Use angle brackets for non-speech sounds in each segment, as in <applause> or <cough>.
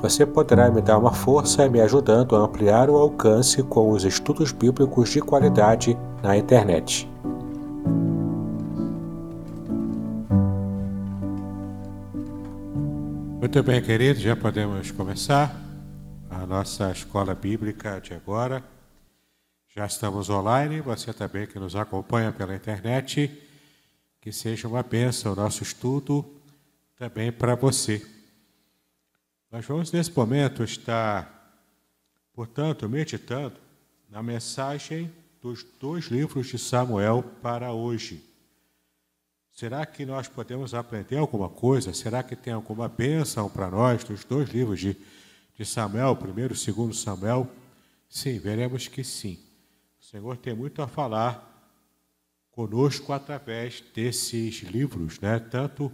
Você poderá me dar uma força me ajudando a ampliar o alcance com os estudos bíblicos de qualidade na internet. Muito bem, queridos, já podemos começar a nossa escola bíblica de agora. Já estamos online, você também que nos acompanha pela internet, que seja uma bênção o nosso estudo também para você. Nós vamos nesse momento estar, portanto, meditando na mensagem dos dois livros de Samuel para hoje. Será que nós podemos aprender alguma coisa? Será que tem alguma bênção para nós dos dois livros de, de Samuel, primeiro e segundo Samuel? Sim, veremos que sim. O Senhor tem muito a falar conosco através desses livros, né? tanto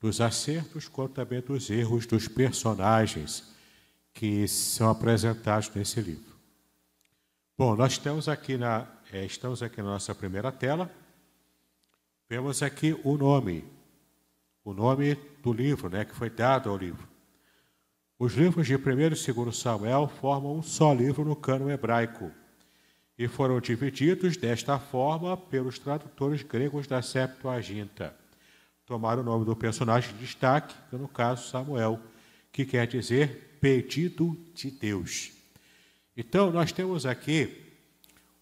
dos acertos quanto também dos erros dos personagens que são apresentados nesse livro. Bom, nós estamos aqui na, é, estamos aqui na nossa primeira tela. Vemos aqui o nome, o nome do livro, né, que foi dado ao livro. Os livros de 1 e 2 Samuel formam um só livro no cano hebraico e foram divididos desta forma pelos tradutores gregos da Septuaginta. Tomaram o nome do personagem de destaque, que no caso Samuel, que quer dizer pedido de Deus. Então, nós temos aqui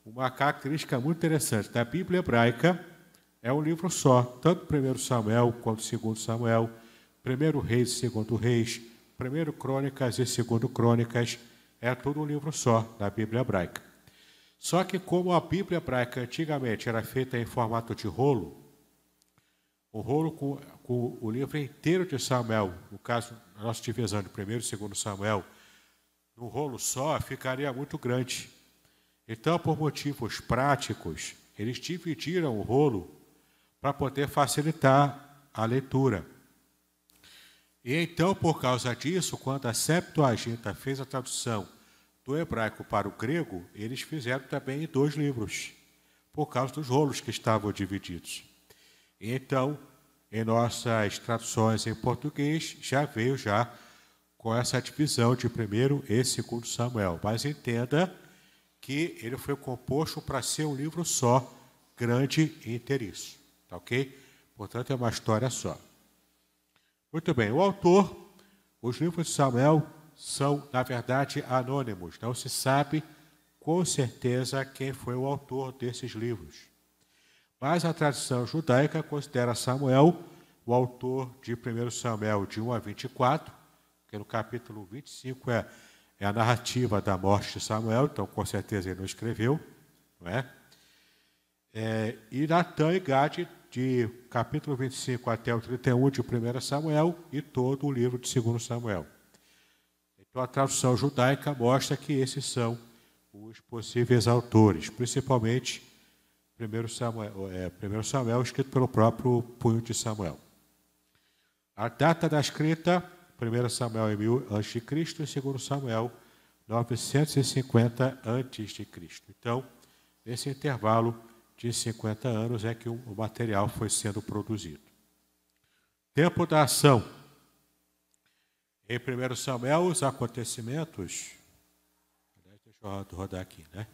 uma característica muito interessante. Da Bíblia hebraica, é um livro só, tanto 1 Samuel quanto 2 Samuel, 1 Reis e 2 Reis, 1 Crônicas e 2 Crônicas, é tudo um livro só da Bíblia hebraica. Só que, como a Bíblia hebraica antigamente era feita em formato de rolo, o rolo com, com o livro inteiro de Samuel, no caso, nossa divisão de 1 e 2 Samuel, num rolo só ficaria muito grande. Então, por motivos práticos, eles dividiram o rolo para poder facilitar a leitura. E então, por causa disso, quando a Septuaginta fez a tradução do hebraico para o grego, eles fizeram também dois livros, por causa dos rolos que estavam divididos. Então, em nossas traduções em português, já veio já com essa divisão de primeiro e segundo Samuel. Mas entenda que ele foi composto para ser um livro só, grande e inteiriço. Tá ok? Portanto, é uma história só. Muito bem, o autor, os livros de Samuel são, na verdade, anônimos. Não se sabe com certeza quem foi o autor desses livros. Mas a tradição judaica considera Samuel o autor de 1 Samuel de 1 a 24 porque no capítulo 25 é, é a narrativa da morte de Samuel, então com certeza ele não escreveu, não é? é e Natan e Gade, de capítulo 25 até o 31 de 1 Samuel, e todo o livro de 2 Samuel. Então a tradução judaica mostra que esses são os possíveis autores, principalmente 1 Samuel, é, 1 Samuel escrito pelo próprio punho de Samuel. A data da escrita 1 Samuel é 1000 a.C. e 2 Samuel 950 a.C. Então, nesse intervalo de 50 anos é que o material foi sendo produzido. Tempo da ação. Em 1 Samuel, os acontecimentos. Deixa eu rodar aqui, né?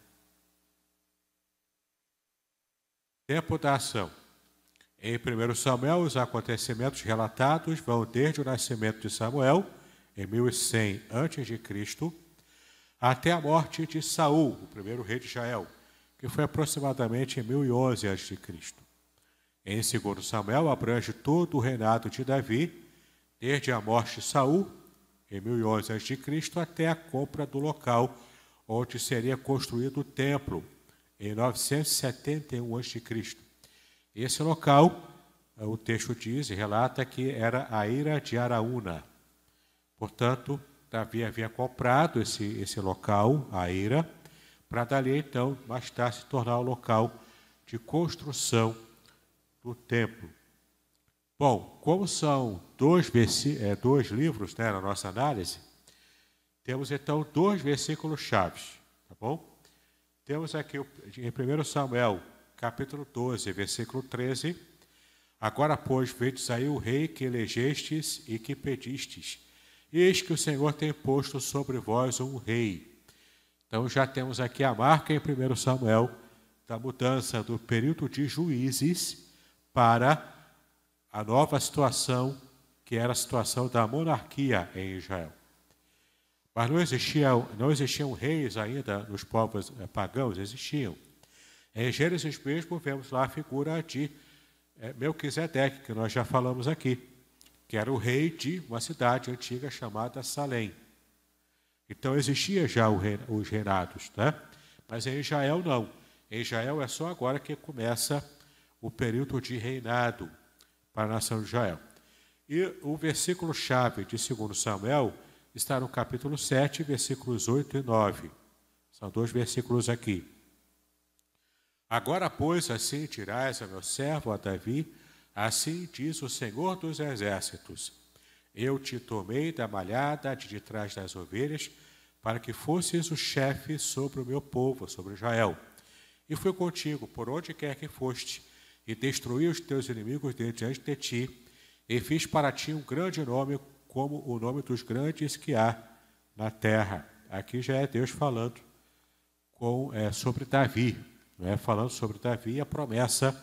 Tempo da ação. Em 1 Samuel, os acontecimentos relatados vão desde o nascimento de Samuel, em 1100 a.C., até a morte de Saul, o primeiro rei de Israel, que foi aproximadamente em 1011 a.C. Em 2 Samuel, abrange todo o reinado de Davi, desde a morte de Saul, em 1011 a.C., até a compra do local onde seria construído o templo, em 971 a.C. Esse local, o texto diz e relata que era a Ira de Araúna. Portanto, Davi havia comprado esse, esse local, a Ira, para dali então, mais tarde, se tornar o local de construção do templo. Bom, como são dois, é, dois livros né, na nossa análise, temos então dois versículos chaves, tá bom? Temos aqui em 1 Samuel, capítulo 12, versículo 13. Agora, pois, vedes aí o rei que elegestes e que pedistes. Eis que o Senhor tem posto sobre vós um rei. Então já temos aqui a marca em 1 Samuel da mudança do período de juízes para a nova situação, que era a situação da monarquia em Israel. Mas não existiam, não existiam reis ainda nos povos eh, pagãos, existiam. Em Gênesis mesmo, vemos lá a figura de é, Melquisedeque, que nós já falamos aqui, que era o rei de uma cidade antiga chamada Salém. Então existia já os reinados, né? mas em Israel não. Em Israel é só agora que começa o período de reinado para a nação de Israel. E o versículo-chave de 2 Samuel está no capítulo 7, versículos 8 e 9. São dois versículos aqui. Agora, pois, assim dirás a meu servo, a Davi, assim diz o Senhor dos Exércitos: Eu te tomei da malhada de trás das ovelhas, para que fosses o chefe sobre o meu povo, sobre Israel. E fui contigo por onde quer que foste, e destruí os teus inimigos diante de ti, e fiz para ti um grande nome como o nome dos grandes que há na terra. Aqui já é Deus falando com, é, sobre Davi, é? falando sobre Davi e a promessa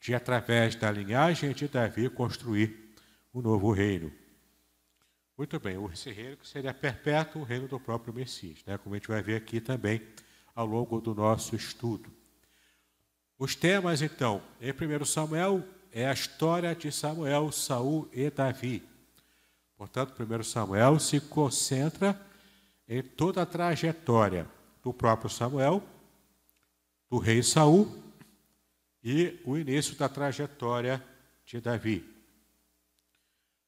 de, através da linhagem de Davi, construir um novo reino. Muito bem, esse reino que seria perpétuo, o reino do próprio Messias, né? como a gente vai ver aqui também ao longo do nosso estudo. Os temas, então, em 1 Samuel, é a história de Samuel, Saul e Davi. Portanto, 1 Samuel se concentra em toda a trajetória do próprio Samuel, do rei Saul e o início da trajetória de Davi.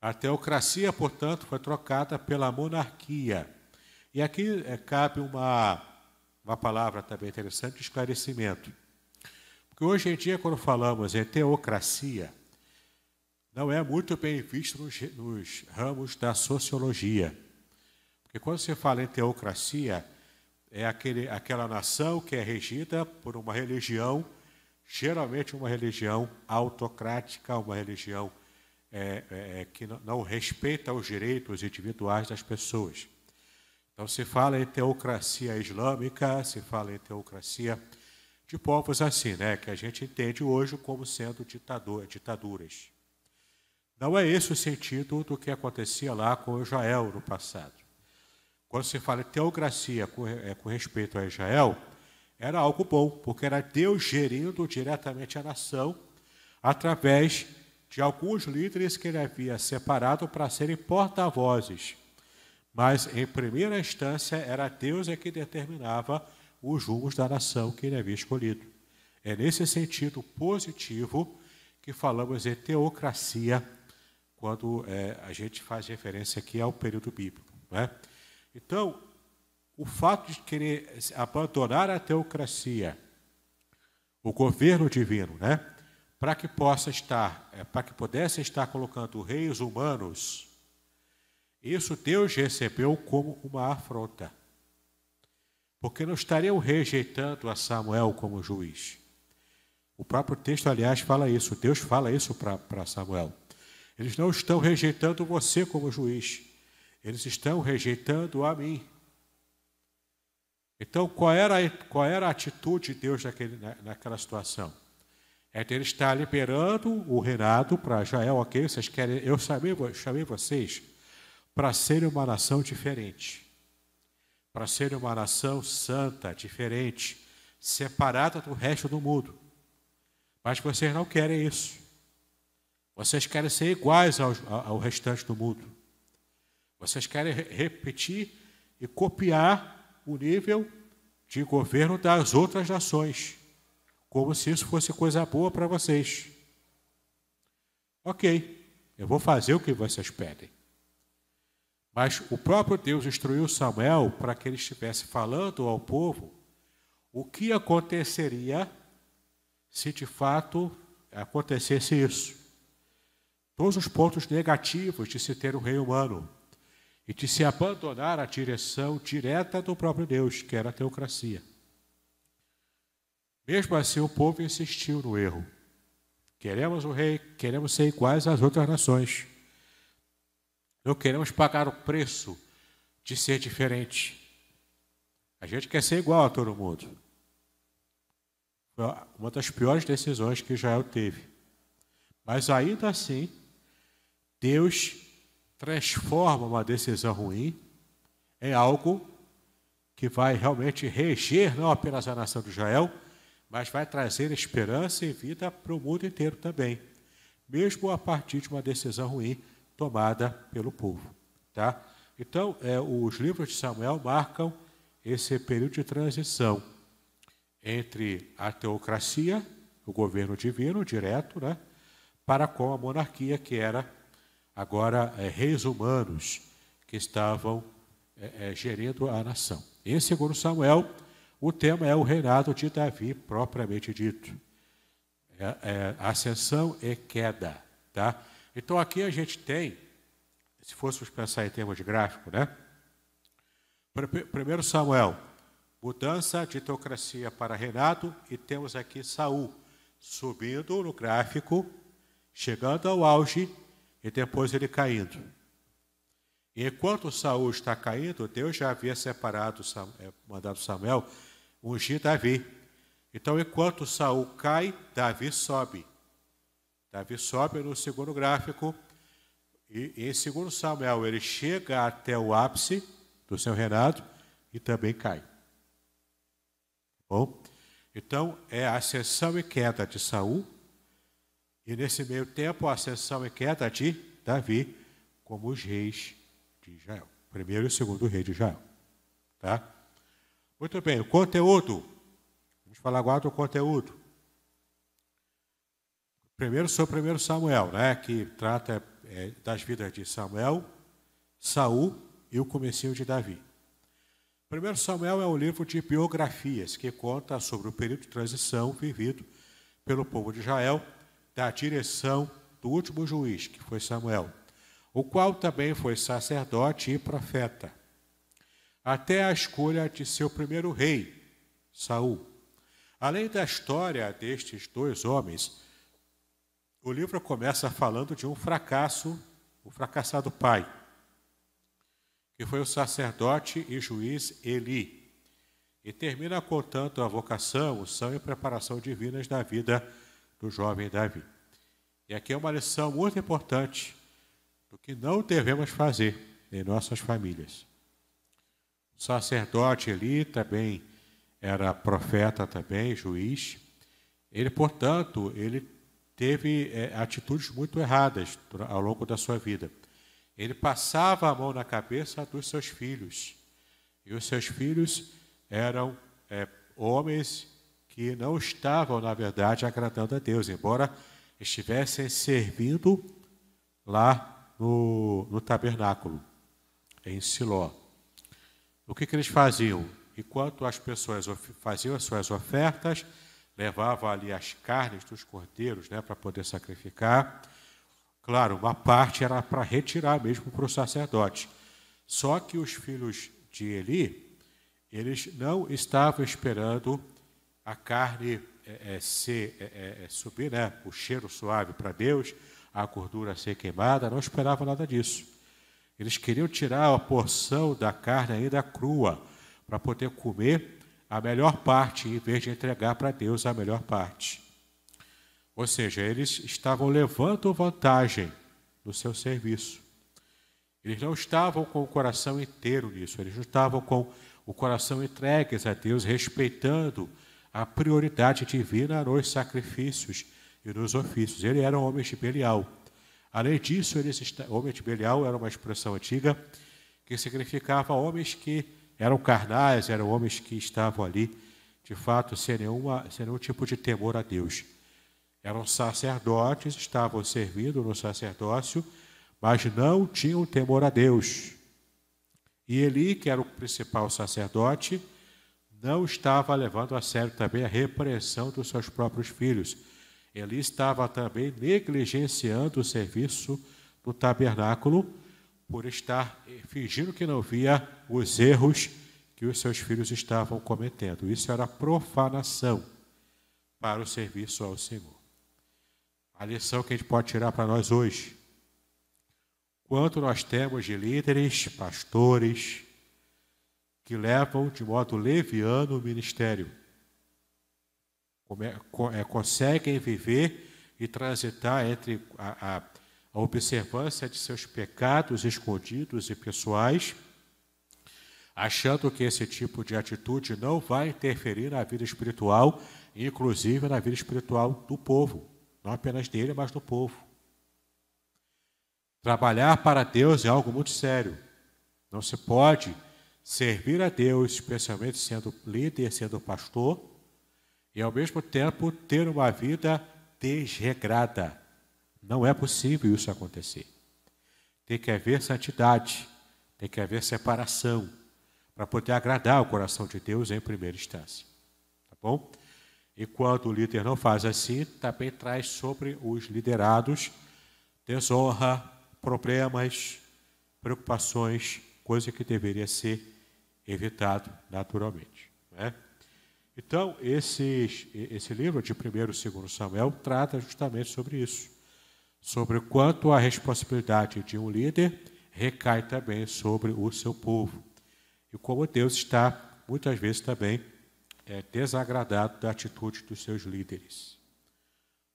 A teocracia, portanto, foi trocada pela monarquia. E aqui é, cabe uma, uma palavra também interessante de esclarecimento. Porque hoje em dia, quando falamos em teocracia, não é muito bem visto nos, nos ramos da sociologia. Porque quando você fala em teocracia, é aquele, aquela nação que é regida por uma religião, geralmente uma religião autocrática, uma religião é, é, é que não, não respeita os direitos individuais das pessoas. Então se fala em teocracia islâmica, se fala em teocracia de povos assim, né, que a gente entende hoje como sendo ditador, ditaduras. Não é esse o sentido do que acontecia lá com Israel no passado. Quando se fala teocracia com, é, com respeito a Israel, era algo bom, porque era Deus gerindo diretamente a nação através de alguns líderes que ele havia separado para serem porta-vozes. Mas, em primeira instância, era Deus é que determinava os rumos da nação que ele havia escolhido. É nesse sentido positivo que falamos em teocracia quando é, a gente faz referência aqui ao período bíblico. Né? Então, o fato de querer abandonar a teocracia, o governo divino, né? para que possa estar, é, para que pudesse estar colocando reis humanos, isso Deus recebeu como uma afronta. Porque não estariam rejeitando a Samuel como juiz. O próprio texto, aliás, fala isso. Deus fala isso para Samuel. Eles não estão rejeitando você como juiz, eles estão rejeitando a mim. Então, qual era, qual era a atitude de Deus naquele, naquela situação? É de ele estar liberando o reinado para Israel, ok? Vocês querem, eu chamei, chamei vocês para serem uma nação diferente, para serem uma nação santa, diferente, separada do resto do mundo. Mas vocês não querem isso. Vocês querem ser iguais ao, ao restante do mundo. Vocês querem repetir e copiar o nível de governo das outras nações, como se isso fosse coisa boa para vocês. Ok, eu vou fazer o que vocês pedem. Mas o próprio Deus instruiu Samuel para que ele estivesse falando ao povo o que aconteceria se de fato acontecesse isso. Todos os pontos negativos de se ter um rei humano e de se abandonar a direção direta do próprio Deus, que era a teocracia. Mesmo assim, o povo insistiu no erro. Queremos o rei, queremos ser iguais às outras nações. Não queremos pagar o preço de ser diferente. A gente quer ser igual a todo mundo. Foi uma das piores decisões que Israel teve. Mas ainda assim, Deus transforma uma decisão ruim em algo que vai realmente reger não apenas a nação de Israel, mas vai trazer esperança e vida para o mundo inteiro também, mesmo a partir de uma decisão ruim tomada pelo povo. Tá? Então, é, os livros de Samuel marcam esse período de transição entre a teocracia, o governo divino direto, né, para com a monarquia, que era agora é, reis humanos que estavam é, é, gerindo a nação. Em segundo Samuel, o tema é o reinado de Davi propriamente dito. É, é, ascensão e queda. Tá? Então aqui a gente tem, se fôssemos pensar em termos de gráfico, né? Primeiro Samuel, mudança de teocracia para reinado, e temos aqui Saul subindo no gráfico, chegando ao auge e depois ele caindo. E enquanto Saul está caindo, Deus já havia separado, é, mandado Samuel ungir Davi. Então, enquanto Saul cai, Davi sobe. Davi sobe no segundo gráfico, e, e em segundo Samuel ele chega até o ápice do seu reinado e também cai. Bom, então é a ascensão e queda de Saul, e nesse meio tempo a ascensão e queda de Davi como os reis de Israel. Primeiro e segundo rei de Israel. Tá? Muito bem, o conteúdo. Vamos falar agora do conteúdo. Primeiro o primeiro Samuel, né, que trata é, das vidas de Samuel, Saul e o comecinho de Davi. Primeiro Samuel é um livro de biografias que conta sobre o período de transição vivido pelo povo de Israel da direção do último juiz, que foi Samuel, o qual também foi sacerdote e profeta, até a escolha de seu primeiro rei, Saul. Além da história destes dois homens, o livro começa falando de um fracasso, o fracassado pai, que foi o sacerdote e juiz Eli, e termina contando a vocação, o são e preparação divinas da vida do jovem Davi. E aqui é uma lição muito importante do que não devemos fazer em nossas famílias. O sacerdote Eli também era profeta também, juiz. Ele, portanto, ele teve é, atitudes muito erradas ao longo da sua vida. Ele passava a mão na cabeça dos seus filhos. E os seus filhos eram é, homens que não estavam, na verdade, agradando a Deus, embora estivessem servindo lá no, no tabernáculo, em Siló. O que, que eles faziam? Enquanto as pessoas faziam as suas ofertas, levava ali as carnes dos cordeiros né, para poder sacrificar. Claro, uma parte era para retirar mesmo para o sacerdote. Só que os filhos de Eli, eles não estavam esperando a carne é, é, é, é, é subir, né, o cheiro suave para Deus, a gordura ser queimada, não esperavam nada disso. Eles queriam tirar a porção da carne ainda crua para poder comer a melhor parte, em vez de entregar para Deus a melhor parte. Ou seja, eles estavam levando vantagem no seu serviço. Eles não estavam com o coração inteiro nisso, eles não estavam com o coração entregues a Deus, respeitando a prioridade divina nos sacrifícios e nos ofícios. Ele era um homem de Belial. Além disso, ele, homem de Belial era uma expressão antiga que significava homens que eram carnais, eram homens que estavam ali, de fato, sem, nenhuma, sem nenhum tipo de temor a Deus. Eram sacerdotes, estavam servindo no sacerdócio, mas não tinham temor a Deus. E Eli, que era o principal sacerdote, não estava levando a sério também a repreensão dos seus próprios filhos. Eli estava também negligenciando o serviço do tabernáculo por estar fingindo que não via os erros que os seus filhos estavam cometendo. Isso era profanação para o serviço ao Senhor. A lição que a gente pode tirar para nós hoje. Quanto nós temos de líderes, pastores, que levam de modo leviano o ministério. É, conseguem viver e transitar entre a, a, a observância de seus pecados escondidos e pessoais, achando que esse tipo de atitude não vai interferir na vida espiritual, inclusive na vida espiritual do povo, não apenas dele, mas do povo. Trabalhar para Deus é algo muito sério. Não se pode servir a Deus, especialmente sendo líder, sendo pastor, e ao mesmo tempo ter uma vida desregrada. Não é possível isso acontecer. Tem que haver santidade, tem que haver separação, para poder agradar o coração de Deus em primeira instância. Tá bom? E quando o líder não faz assim, também traz sobre os liderados desonra, problemas, preocupações, coisa que deveria ser evitado naturalmente. Né? Então, esse, esse livro de 1 e 2 Samuel trata justamente sobre isso, sobre quanto a responsabilidade de um líder recai também sobre o seu povo, e como Deus está, muitas vezes, também é, desagradado da atitude dos seus líderes.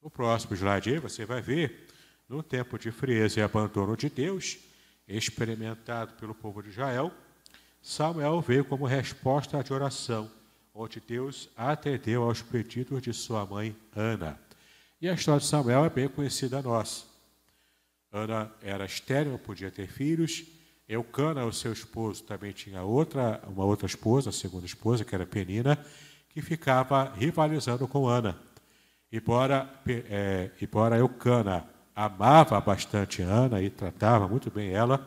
No próximo slide você vai ver, no tempo de frieza e abandono de Deus, experimentado pelo povo de Israel, Samuel veio como resposta de oração, onde Deus atendeu aos pedidos de sua mãe Ana. E a história de Samuel é bem conhecida nossa. Ana era estéril, não podia ter filhos. Eucana, o seu esposo, também tinha outra, uma outra esposa, a segunda esposa, que era Penina, que ficava rivalizando com Ana. Embora, é, embora Eucana amava bastante Ana e tratava muito bem ela,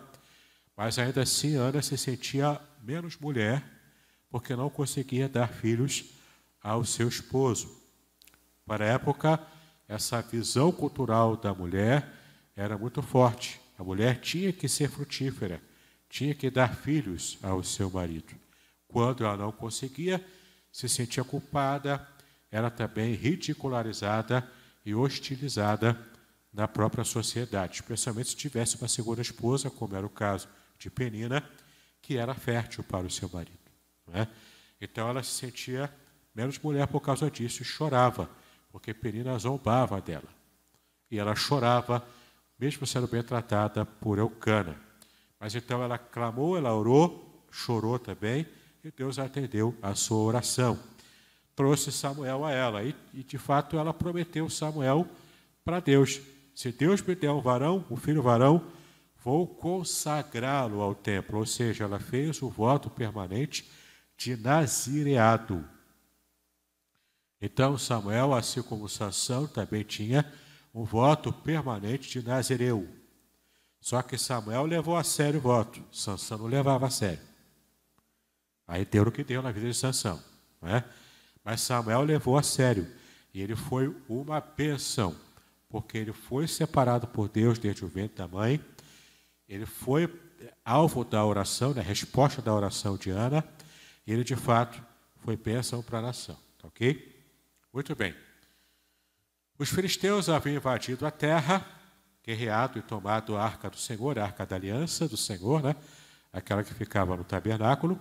mas ainda assim, Ana se sentia menos mulher, porque não conseguia dar filhos ao seu esposo. Para a época, essa visão cultural da mulher era muito forte. A mulher tinha que ser frutífera, tinha que dar filhos ao seu marido. Quando ela não conseguia, se sentia culpada, era também ridicularizada e hostilizada na própria sociedade, especialmente se tivesse uma segunda esposa, como era o caso de Penina, que era fértil para o seu marido. É? Então ela se sentia menos mulher por causa disso e chorava, porque Penina zombava dela. E ela chorava, mesmo sendo bem tratada por Eucana. Mas então ela clamou, ela orou, chorou também, e Deus atendeu a sua oração. Trouxe Samuel a ela, e, e de fato ela prometeu Samuel para Deus. Se Deus me der um varão, um filho varão, vou consagrá-lo ao templo. Ou seja, ela fez o voto permanente de nazireado. Então Samuel, assim como Sansão, também tinha um voto permanente de nazireu. Só que Samuel levou a sério o voto, Sansão não levava a sério. Aí deu o que deu na vida de Sansão. Não é? Mas Samuel levou a sério. E ele foi uma bênção, porque ele foi separado por Deus desde o ventre da mãe ele foi alvo da oração, da resposta da oração de Ana, e ele de fato foi bênção para a nação. Tá ok? Muito bem. Os filisteus haviam invadido a terra, guerreado e tomado a arca do Senhor, a arca da aliança do Senhor, né? aquela que ficava no tabernáculo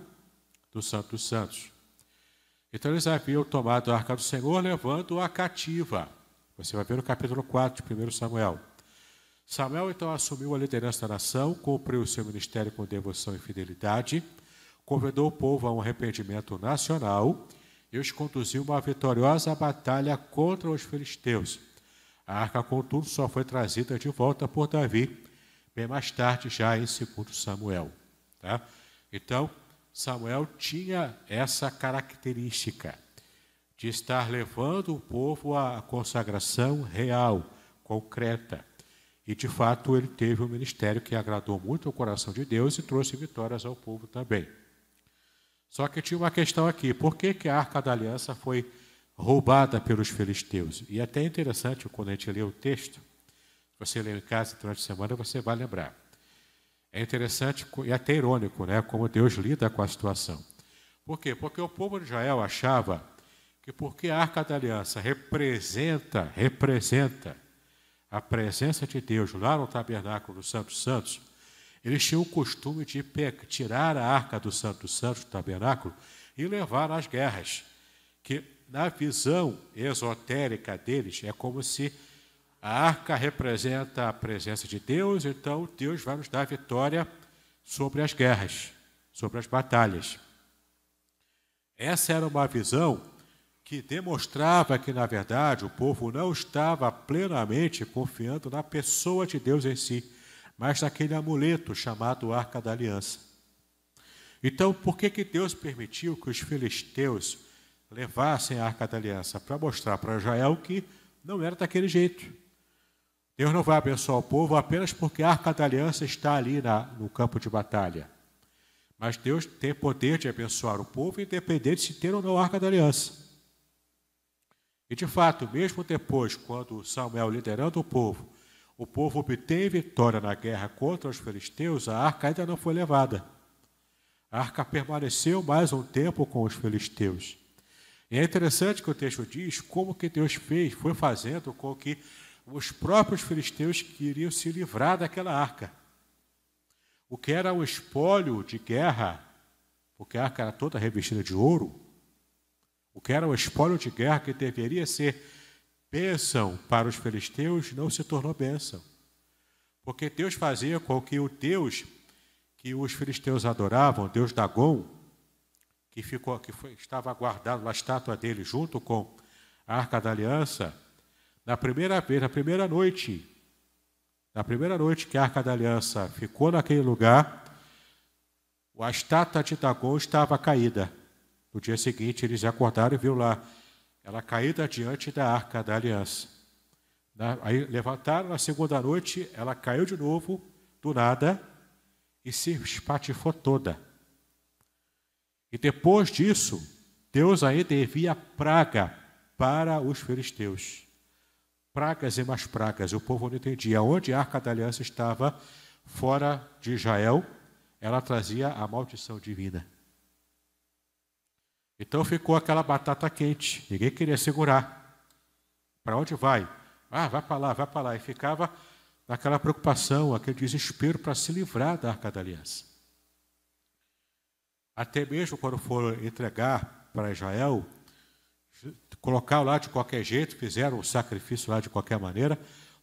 do Santo dos Santos. Então eles haviam tomado a arca do Senhor, levando-a cativa. Você vai ver no capítulo 4 de 1 Samuel. Samuel então assumiu a liderança da nação, cumpriu o seu ministério com devoção e fidelidade, convidou o povo a um arrependimento nacional Deus conduziu uma vitoriosa batalha contra os filisteus. A arca, contudo, só foi trazida de volta por Davi, bem mais tarde, já em 2 Samuel. Tá? Então, Samuel tinha essa característica de estar levando o povo à consagração real, concreta. E, de fato, ele teve um ministério que agradou muito o coração de Deus e trouxe vitórias ao povo também. Só que tinha uma questão aqui: por que, que a arca da aliança foi roubada pelos filisteus? E é até interessante quando a gente lê o texto, você lê em casa durante a semana, você vai lembrar. É interessante e até irônico, né, como Deus lida com a situação. Por quê? Porque o povo de Israel achava que porque a arca da aliança representa, representa a presença de Deus lá no tabernáculo Santo Santos, eles tinham o costume de tirar a arca do Santo Santos do tabernáculo e levar às guerras. Que na visão esotérica deles é como se a arca representa a presença de Deus, então Deus vai nos dar vitória sobre as guerras, sobre as batalhas. Essa era uma visão que demonstrava que, na verdade, o povo não estava plenamente confiando na pessoa de Deus em si mas naquele amuleto chamado Arca da Aliança. Então, por que, que Deus permitiu que os filisteus levassem a Arca da Aliança? Para mostrar para Israel que não era daquele jeito. Deus não vai abençoar o povo apenas porque a Arca da Aliança está ali na, no campo de batalha. Mas Deus tem poder de abençoar o povo, independente de se ter ou não a Arca da Aliança. E de fato, mesmo depois, quando Samuel liderando o povo, o povo obtém vitória na guerra contra os filisteus, a arca ainda não foi levada. A arca permaneceu mais um tempo com os filisteus. E é interessante que o texto diz como que Deus fez, foi fazendo com que os próprios filisteus queriam se livrar daquela arca. O que era um espólio de guerra, porque a arca era toda revestida de ouro, o que era um espólio de guerra que deveria ser bênção para os filisteus não se tornou bênção. Porque Deus fazia com que o Deus que os filisteus adoravam, Deus Dagon, que, ficou, que foi, estava guardado na estátua dele junto com a Arca da Aliança, na primeira vez, na primeira noite, na primeira noite que a Arca da Aliança ficou naquele lugar, a estátua de Dagon estava caída. No dia seguinte, eles acordaram e viram lá ela caída diante da arca da aliança. Aí levantaram na segunda noite, ela caiu de novo, do nada, e se espatifou toda. E depois disso, Deus ainda envia praga para os filisteus. Pragas e mais pragas. O povo não entendia. Onde a arca da aliança estava fora de Israel, ela trazia a maldição divina. Então ficou aquela batata quente, ninguém queria segurar. Para onde vai? Ah, vai para lá, vai para lá. E ficava naquela preocupação, aquele desespero para se livrar da arca da aliança. Até mesmo quando foram entregar para Israel, colocaram lá de qualquer jeito, fizeram o sacrifício lá de qualquer maneira,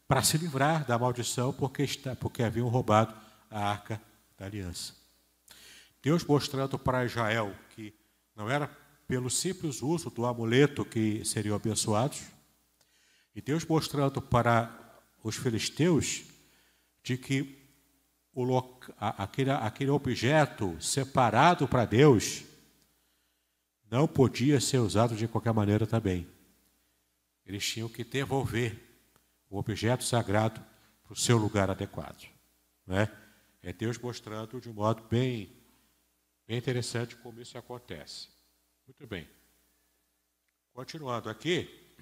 para se livrar da maldição, porque, está, porque haviam roubado a arca da aliança. Deus mostrando para Israel que não era pelo simples uso do amuleto que seriam abençoados, e Deus mostrando para os filisteus de que o aquele, aquele objeto separado para Deus não podia ser usado de qualquer maneira também. Eles tinham que devolver o objeto sagrado para o seu lugar adequado. Né? É Deus mostrando de um modo bem, bem interessante como isso acontece. Muito bem. Continuando aqui.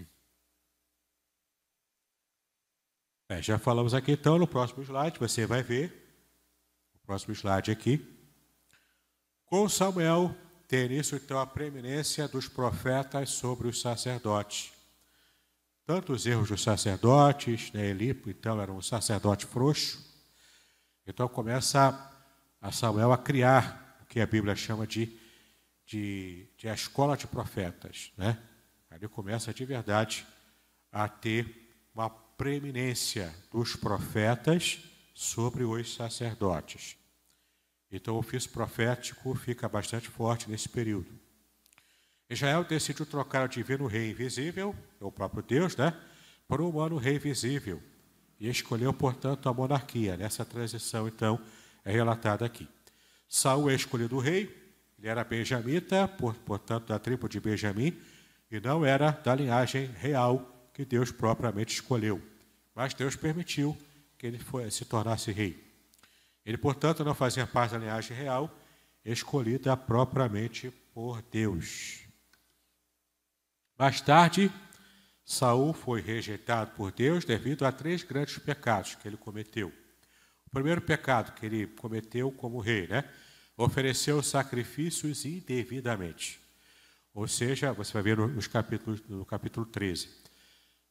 É, já falamos aqui, então, no próximo slide, você vai ver. O próximo slide aqui. Com Samuel ter isso, então, a preeminência dos profetas sobre os sacerdotes. Tanto os erros dos sacerdotes, né, Elipo, então, era um sacerdote frouxo. Então, começa a Samuel a criar o que a Bíblia chama de de, de a escola de profetas. Né? Ali começa de verdade a ter uma preeminência dos profetas sobre os sacerdotes. Então, o ofício profético fica bastante forte nesse período. Israel decidiu trocar o divino rei invisível, o próprio Deus, né, por um humano rei visível, e escolheu, portanto, a monarquia. Nessa transição, então, é relatada aqui. Saul é escolhido rei, ele era benjamita, portanto, da tribo de Benjamim, e não era da linhagem real que Deus propriamente escolheu. Mas Deus permitiu que ele se tornasse rei. Ele, portanto, não fazia parte da linhagem real, escolhida propriamente por Deus. Mais tarde, Saul foi rejeitado por Deus devido a três grandes pecados que ele cometeu. O primeiro pecado que ele cometeu como rei, né? Ofereceu sacrifícios indevidamente. Ou seja, você vai ver nos capítulos, no capítulo 13.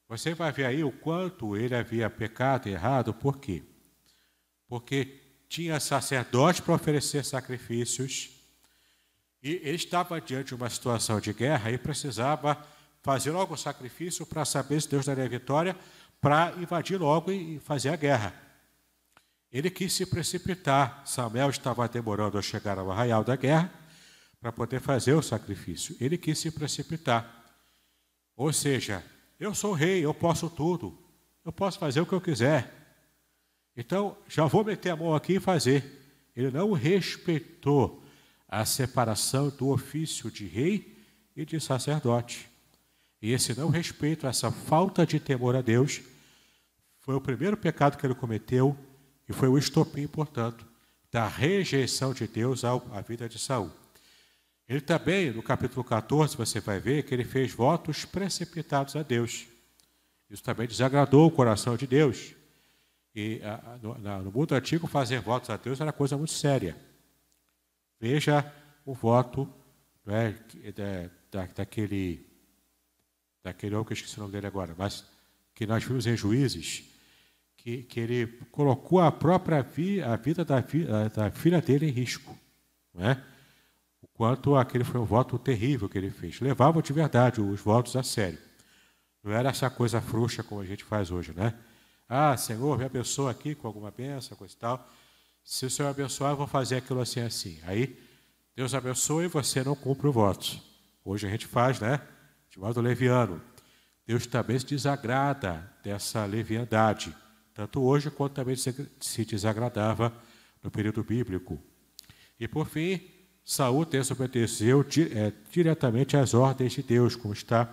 Você vai ver aí o quanto ele havia pecado errado, por quê? Porque tinha sacerdote para oferecer sacrifícios e ele estava diante de uma situação de guerra e precisava fazer logo o sacrifício para saber se Deus daria vitória, para invadir logo e fazer a guerra. Ele quis se precipitar. Samuel estava demorando a chegar ao arraial da guerra para poder fazer o sacrifício. Ele quis se precipitar. Ou seja, eu sou rei, eu posso tudo, eu posso fazer o que eu quiser. Então, já vou meter a mão aqui e fazer. Ele não respeitou a separação do ofício de rei e de sacerdote. E esse não respeito, essa falta de temor a Deus, foi o primeiro pecado que ele cometeu e foi o estopim, portanto, da rejeição de Deus à vida de Saul. Ele também, no capítulo 14, você vai ver que ele fez votos precipitados a Deus. Isso também desagradou o coração de Deus. E no, mundo antigo, fazer votos a Deus era coisa muito séria. Veja o voto é, da, daquele, daquele homem que eu esqueci o nome dele agora, mas que nós vimos em Juízes, que, que ele colocou a própria vi, a vida da, da filha dele em risco. Não é? quanto aquele foi um voto terrível que ele fez. Levava de verdade os votos a sério. Não era essa coisa frouxa como a gente faz hoje, né? Ah, Senhor, me abençoa aqui com alguma benção, coisa e tal. Se o Senhor abençoar, eu vou fazer aquilo assim, assim. Aí, Deus abençoa e você não cumpre o voto. Hoje a gente faz, né? De modo leviano. Deus também se desagrada dessa leviandade. Tanto hoje quanto também se desagradava no período bíblico. E por fim, Saul desobedeceu é, diretamente às ordens de Deus, como está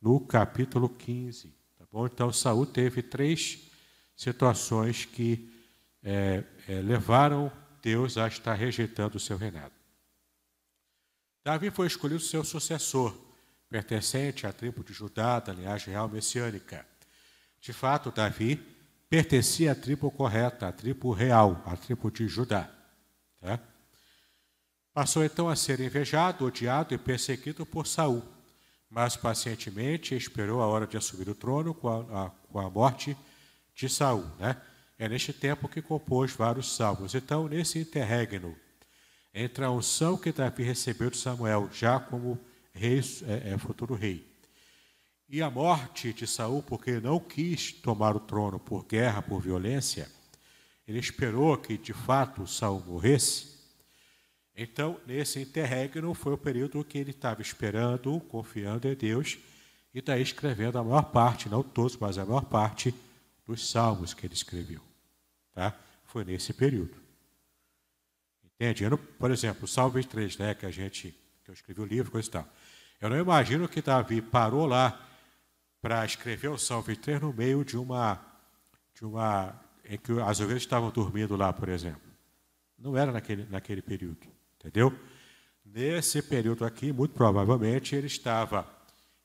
no capítulo 15. Tá bom? Então, Saul teve três situações que é, é, levaram Deus a estar rejeitando o seu reinado. Davi foi escolhido seu sucessor, pertencente à tribo de Judá, da linhagem real messiânica. De fato, Davi pertencia à tribo correta, à tribo real, à tribo de Judá. Tá? Passou então a ser invejado, odiado e perseguido por Saul, mas pacientemente esperou a hora de assumir o trono com a, a, com a morte de Saul. Né? É neste tempo que compôs vários salmos. Então, nesse interregno, entre a unção que Davi recebeu de Samuel, já como rei, é, é, futuro rei, e a morte de Saul, porque não quis tomar o trono por guerra, por violência, ele esperou que de fato Saul morresse então, nesse interregno foi o período que ele estava esperando, confiando em Deus, e daí escrevendo a maior parte, não todos, mas a maior parte dos salmos que ele escreveu. Tá? Foi nesse período. Entende? Eu por exemplo, o Salmo 23, né, que a gente, que eu escrevi o livro, coisa e tal. Eu não imagino que Davi parou lá para escrever o Salmo 23 no meio de uma, de uma, em que as ovelhas estavam dormindo lá, por exemplo. Não era naquele, naquele período. Entendeu? Nesse período aqui, muito provavelmente, ele estava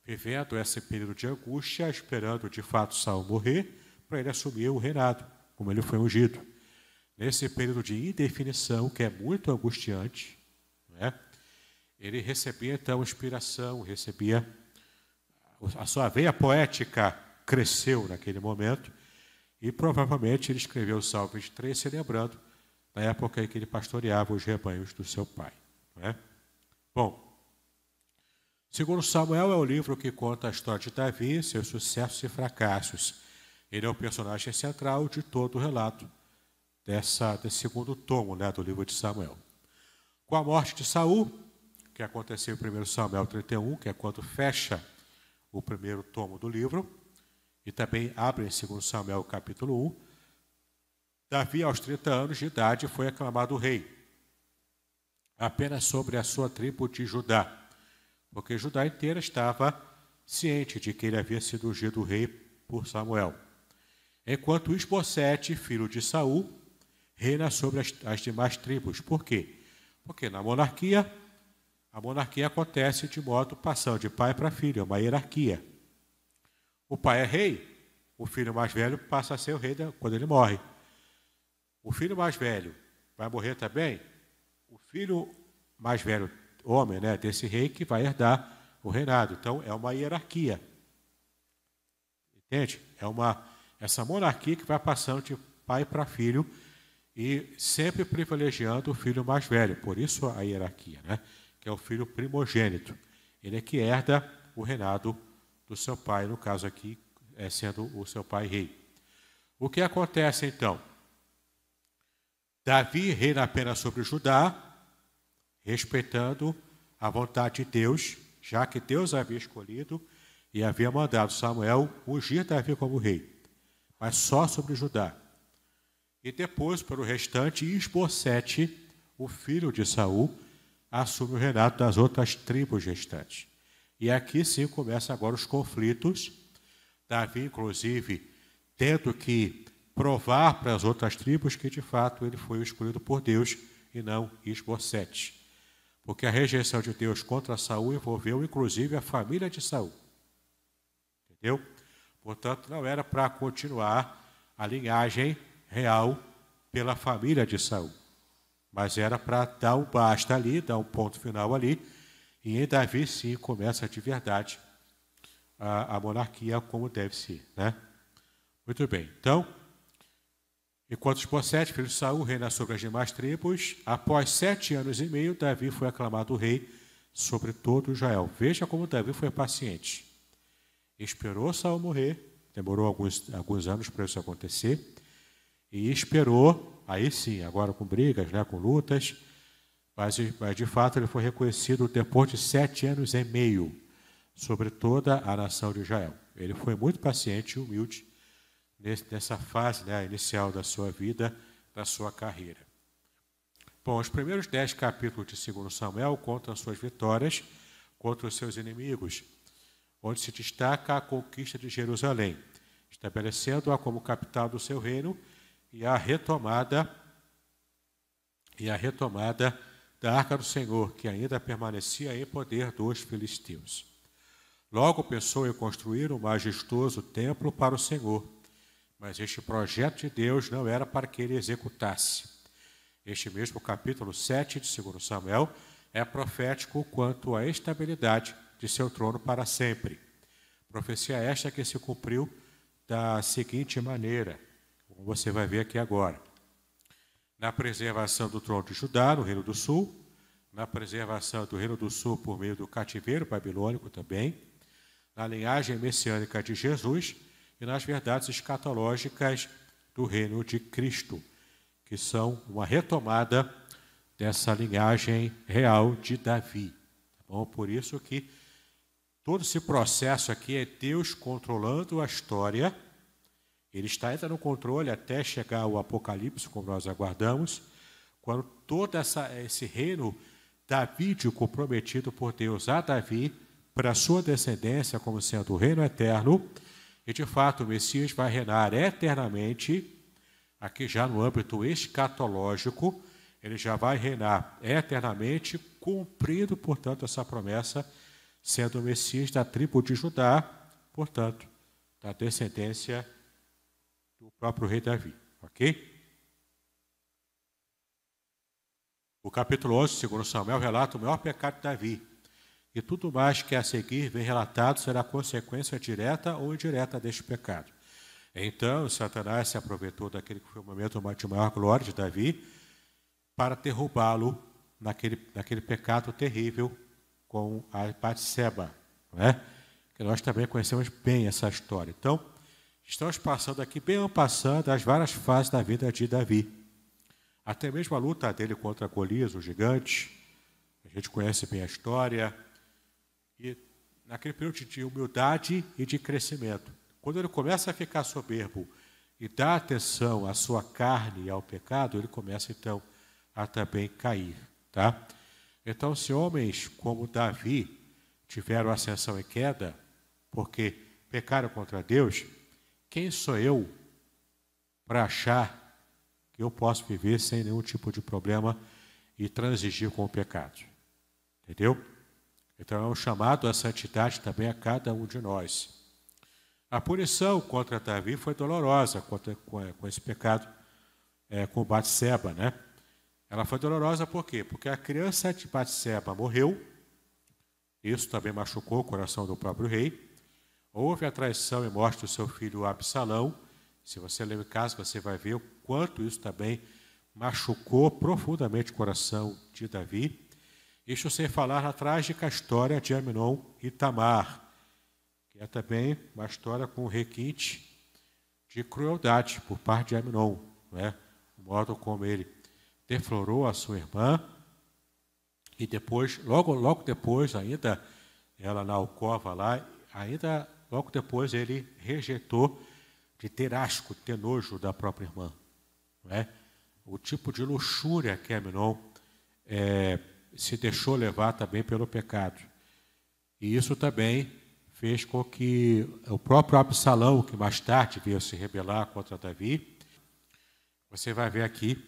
vivendo esse período de angústia, esperando de fato Saul morrer, para ele assumir o reinado, como ele foi ungido. Nesse período de indefinição, que é muito angustiante, né, ele recebia então inspiração, recebia. A sua veia poética cresceu naquele momento, e provavelmente ele escreveu o Salmo 23, se lembrando na época em que ele pastoreava os rebanhos do seu pai. É? Bom, segundo Samuel é o livro que conta a história de Davi, seus sucessos e fracassos. Ele é o personagem central de todo o relato dessa, desse segundo tomo né, do livro de Samuel. Com a morte de Saul, que aconteceu em 1 Samuel 31, que é quando fecha o primeiro tomo do livro, e também abre em 2 Samuel capítulo 1. Davi, aos 30 anos de idade, foi aclamado rei, apenas sobre a sua tribo de Judá, porque Judá inteira estava ciente de que ele havia sido ungido rei por Samuel. Enquanto Isbosete, filho de Saul, reina sobre as, as demais tribos. Por quê? Porque na monarquia a monarquia acontece de modo passando de pai para filho, é uma hierarquia. O pai é rei, o filho mais velho passa a ser o rei quando ele morre. O filho mais velho vai morrer também, o filho mais velho, homem, né, desse rei que vai herdar o reinado. Então é uma hierarquia. Entende? É uma essa monarquia que vai passando de pai para filho e sempre privilegiando o filho mais velho. Por isso a hierarquia, né? Que é o filho primogênito. Ele é que herda o reinado do seu pai, no caso aqui, é sendo o seu pai rei. O que acontece então? Davi reina apenas sobre Judá, respeitando a vontade de Deus, já que Deus havia escolhido e havia mandado Samuel ungir Davi como rei, mas só sobre Judá. E depois, para o restante, Isbosete, o filho de Saul, assume o reinado das outras tribos restantes. E aqui sim começam agora os conflitos. Davi, inclusive, tendo que provar para as outras tribos que de fato ele foi escolhido por Deus e não Isbosete. Porque a rejeição de Deus contra Saul envolveu inclusive a família de Saul. Entendeu? Portanto, não era para continuar a linhagem real pela família de Saul mas era para dar um basta ali, dar um ponto final ali, e em Davi sim começa de verdade a, a monarquia como deve ser. Né? Muito bem, então, enquanto Esbocete, filho de Saul, reina sobre as demais tribos, após sete anos e meio, Davi foi aclamado rei sobre todo Israel. Veja como Davi foi paciente. Esperou Saul morrer, demorou alguns, alguns anos para isso acontecer, e esperou Aí sim, agora com brigas, né, com lutas, mas, mas de fato ele foi reconhecido depois de sete anos e meio sobre toda a nação de Israel. Ele foi muito paciente e humilde nessa fase né, inicial da sua vida, da sua carreira. Bom, os primeiros dez capítulos de 2 Samuel contam suas vitórias contra os seus inimigos, onde se destaca a conquista de Jerusalém, estabelecendo-a como capital do seu reino e a retomada e a retomada da arca do Senhor, que ainda permanecia em poder dos filisteus. Logo pensou em construir um majestoso templo para o Senhor, mas este projeto de Deus não era para que ele executasse. Este mesmo capítulo 7 de 2 Samuel é profético quanto à estabilidade de seu trono para sempre. Profecia esta que se cumpriu da seguinte maneira: como você vai ver aqui agora. Na preservação do trono de Judá, no Reino do Sul, na preservação do Reino do Sul por meio do cativeiro babilônico também, na linhagem messiânica de Jesus e nas verdades escatológicas do Reino de Cristo, que são uma retomada dessa linhagem real de Davi. Tá bom? Por isso que todo esse processo aqui é Deus controlando a história ele está ainda no controle até chegar o Apocalipse, como nós aguardamos, quando todo essa, esse reino davídico prometido por Deus a Davi, para sua descendência, como sendo o reino eterno, e de fato o Messias vai reinar eternamente, aqui já no âmbito escatológico, ele já vai reinar eternamente, cumprindo, portanto, essa promessa, sendo o Messias da tribo de Judá, portanto, da descendência do próprio rei Davi, ok? O capítulo 11, segundo Samuel, relata o maior pecado de Davi. E tudo mais que a seguir vem relatado será consequência direta ou indireta deste pecado. Então, Satanás se aproveitou daquele que foi o momento de maior glória de Davi para derrubá-lo naquele, naquele pecado terrível com a Batseba, né? que nós também conhecemos bem essa história. Então, Estamos passando aqui, bem passando, as várias fases da vida de Davi. Até mesmo a luta dele contra Golias, o gigante. gente conhece bem a história. E naquele período de humildade e de crescimento. Quando ele começa a ficar soberbo e dá atenção à sua carne e ao pecado, ele começa então a também cair, tá? Então, se homens como Davi tiveram ascensão e queda, porque pecaram contra Deus, quem sou eu para achar que eu posso viver sem nenhum tipo de problema e transigir com o pecado? Entendeu? Então é um chamado à santidade também a cada um de nós. A punição contra Davi foi dolorosa contra, com, com esse pecado, é, com Batseba, né? Ela foi dolorosa por quê? Porque a criança de Batseba morreu, isso também machucou o coração do próprio rei. Houve a traição e morte do seu filho Absalão. Se você ler o caso, você vai ver o quanto isso também machucou profundamente o coração de Davi. Isso sem falar na trágica história de Aminon e Tamar, que é também uma história com requinte de crueldade por parte de Aminon, não é? o modo como ele deflorou a sua irmã e depois, logo, logo depois, ainda ela na alcova lá, ainda logo depois ele rejeitou de ter asco, ter nojo da própria irmã. É? O tipo de luxúria que Aminon é, se deixou levar também pelo pecado. E isso também fez com que o próprio Absalão, que mais tarde veio se rebelar contra Davi, você vai ver aqui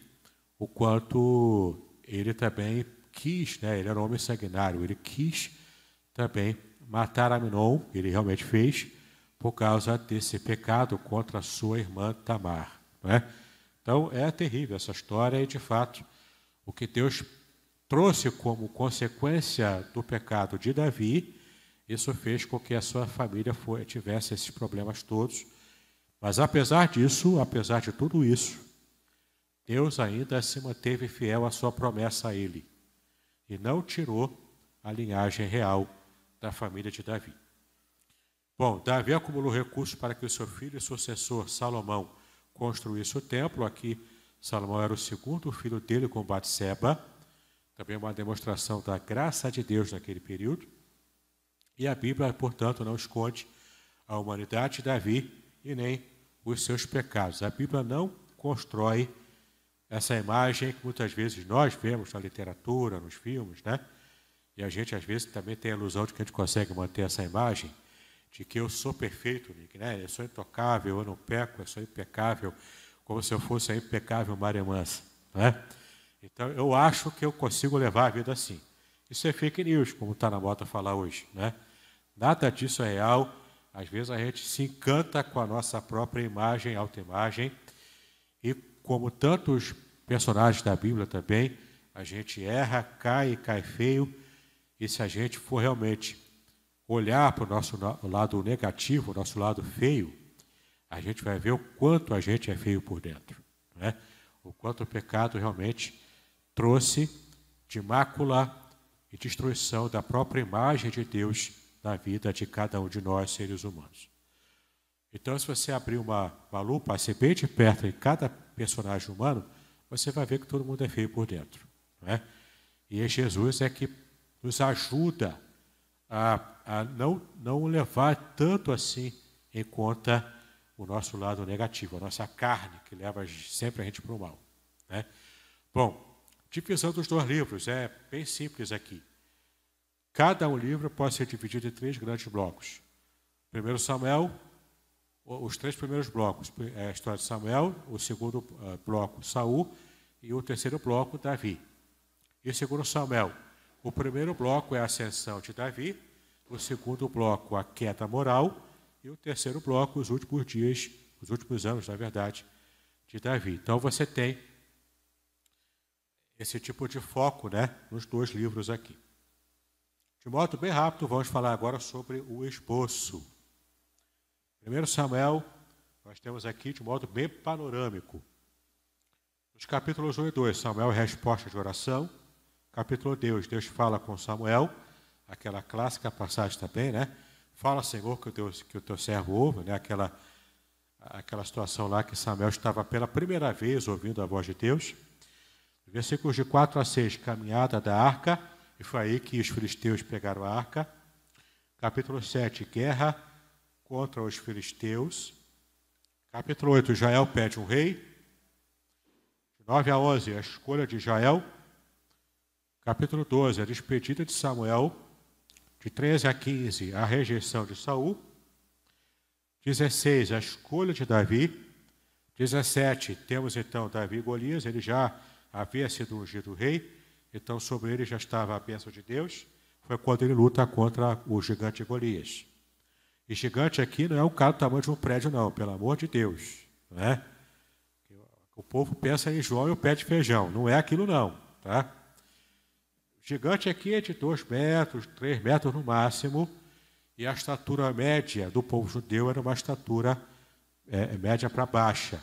o quanto ele também quis, né? ele era um homem sanguinário, ele quis também matar Aminon, ele realmente fez, por causa desse pecado contra a sua irmã Tamar. Né? Então é terrível essa história e, de fato, o que Deus trouxe como consequência do pecado de Davi, isso fez com que a sua família tivesse esses problemas todos. Mas apesar disso, apesar de tudo isso, Deus ainda se manteve fiel à sua promessa a ele e não tirou a linhagem real da família de Davi. Bom, Davi acumulou recursos para que o seu filho e sucessor Salomão construísse o templo. Aqui, Salomão era o segundo filho dele com Batseba também uma demonstração da graça de Deus naquele período. E a Bíblia, portanto, não esconde a humanidade de Davi e nem os seus pecados. A Bíblia não constrói essa imagem que muitas vezes nós vemos na literatura, nos filmes, né? E a gente às vezes também tem a ilusão de que a gente consegue manter essa imagem de que eu sou perfeito, Nick, né? Eu sou intocável, eu não peco, eu sou impecável, como se eu fosse a impecável Maria Mansa, né? Então, eu acho que eu consigo levar a vida assim. Isso é fake news, como está na moda falar hoje. Né? Nada disso é real. Às vezes a gente se encanta com a nossa própria imagem, autoimagem. E como tantos personagens da Bíblia também, a gente erra, cai e cai feio. E se a gente for realmente olhar para o nosso lado negativo, o nosso lado feio, a gente vai ver o quanto a gente é feio por dentro. Né? O quanto o pecado realmente trouxe de mácula e destruição da própria imagem de Deus na vida de cada um de nós, seres humanos. Então, se você abrir uma, uma lupa, ser bem de perto em cada personagem humano, você vai ver que todo mundo é feio por dentro. Não é? E Jesus é que nos ajuda a, a não, não levar tanto assim em conta o nosso lado negativo, a nossa carne, que leva sempre a gente para o mal. Né? Bom, Divisão dos dois livros é bem simples aqui. Cada um livro pode ser dividido em três grandes blocos. Primeiro Samuel, os três primeiros blocos, é a história de Samuel, o segundo uh, bloco Saul e o terceiro bloco Davi. E segundo Samuel, o primeiro bloco é a ascensão de Davi, o segundo bloco a queda moral e o terceiro bloco os últimos dias, os últimos anos, na verdade, de Davi. Então você tem esse tipo de foco né, nos dois livros aqui. De modo bem rápido, vamos falar agora sobre o esboço. Primeiro Samuel, nós temos aqui de modo bem panorâmico. Nos capítulos 1 e 2, Samuel resposta de oração. Capítulo 2, Deus fala com Samuel, aquela clássica passagem também, né? Fala, Senhor, que o teu, que o teu servo ouve, né? Aquela, aquela situação lá que Samuel estava pela primeira vez ouvindo a voz de Deus. Versículos de 4 a 6, caminhada da arca, E foi aí que os filisteus pegaram a arca. Capítulo 7, guerra contra os filisteus. Capítulo 8, Jael pede um rei. De 9 a 11, a escolha de Jael. Capítulo 12, a despedida de Samuel. De 13 a 15, a rejeição de Saul. 16, a escolha de Davi. 17, temos então Davi e Golias, ele já havia sido ungido rei, então sobre ele já estava a bênção de Deus. Foi quando ele luta contra o gigante Golias. E gigante aqui não é um cara do tamanho de um prédio, não, pelo amor de Deus. Não é? O povo pensa em João e o pé de feijão. Não é aquilo, não. Tá? Gigante aqui é de dois metros, três metros no máximo, e a estatura média do povo judeu era uma estatura é, média para baixa.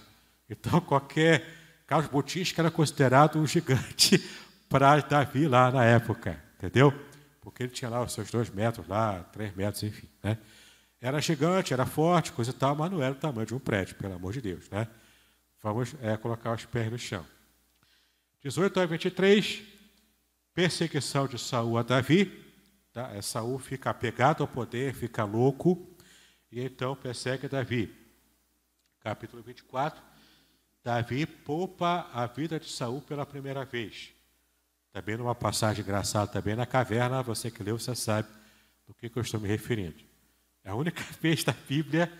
Então, <laughs> qualquer Carlos Botisca era considerado um gigante <laughs> para Davi lá na época, entendeu? Porque ele tinha lá os seus dois metros, lá, três metros, enfim. Né? Era gigante, era forte, coisa e tal, mas não era o tamanho de um prédio, pelo amor de Deus. Né? Vamos é, colocar os pés no chão. 18 a 23, perseguição de Saul a Davi. Tá? É, Saul fica apegado ao poder, fica louco, e então persegue Davi. Capítulo 24, Davi poupa a vida de Saul pela primeira vez. Também numa passagem engraçada, também na caverna, você que leu, você sabe do que, que eu estou me referindo. É a única <laughs> vez da Bíblia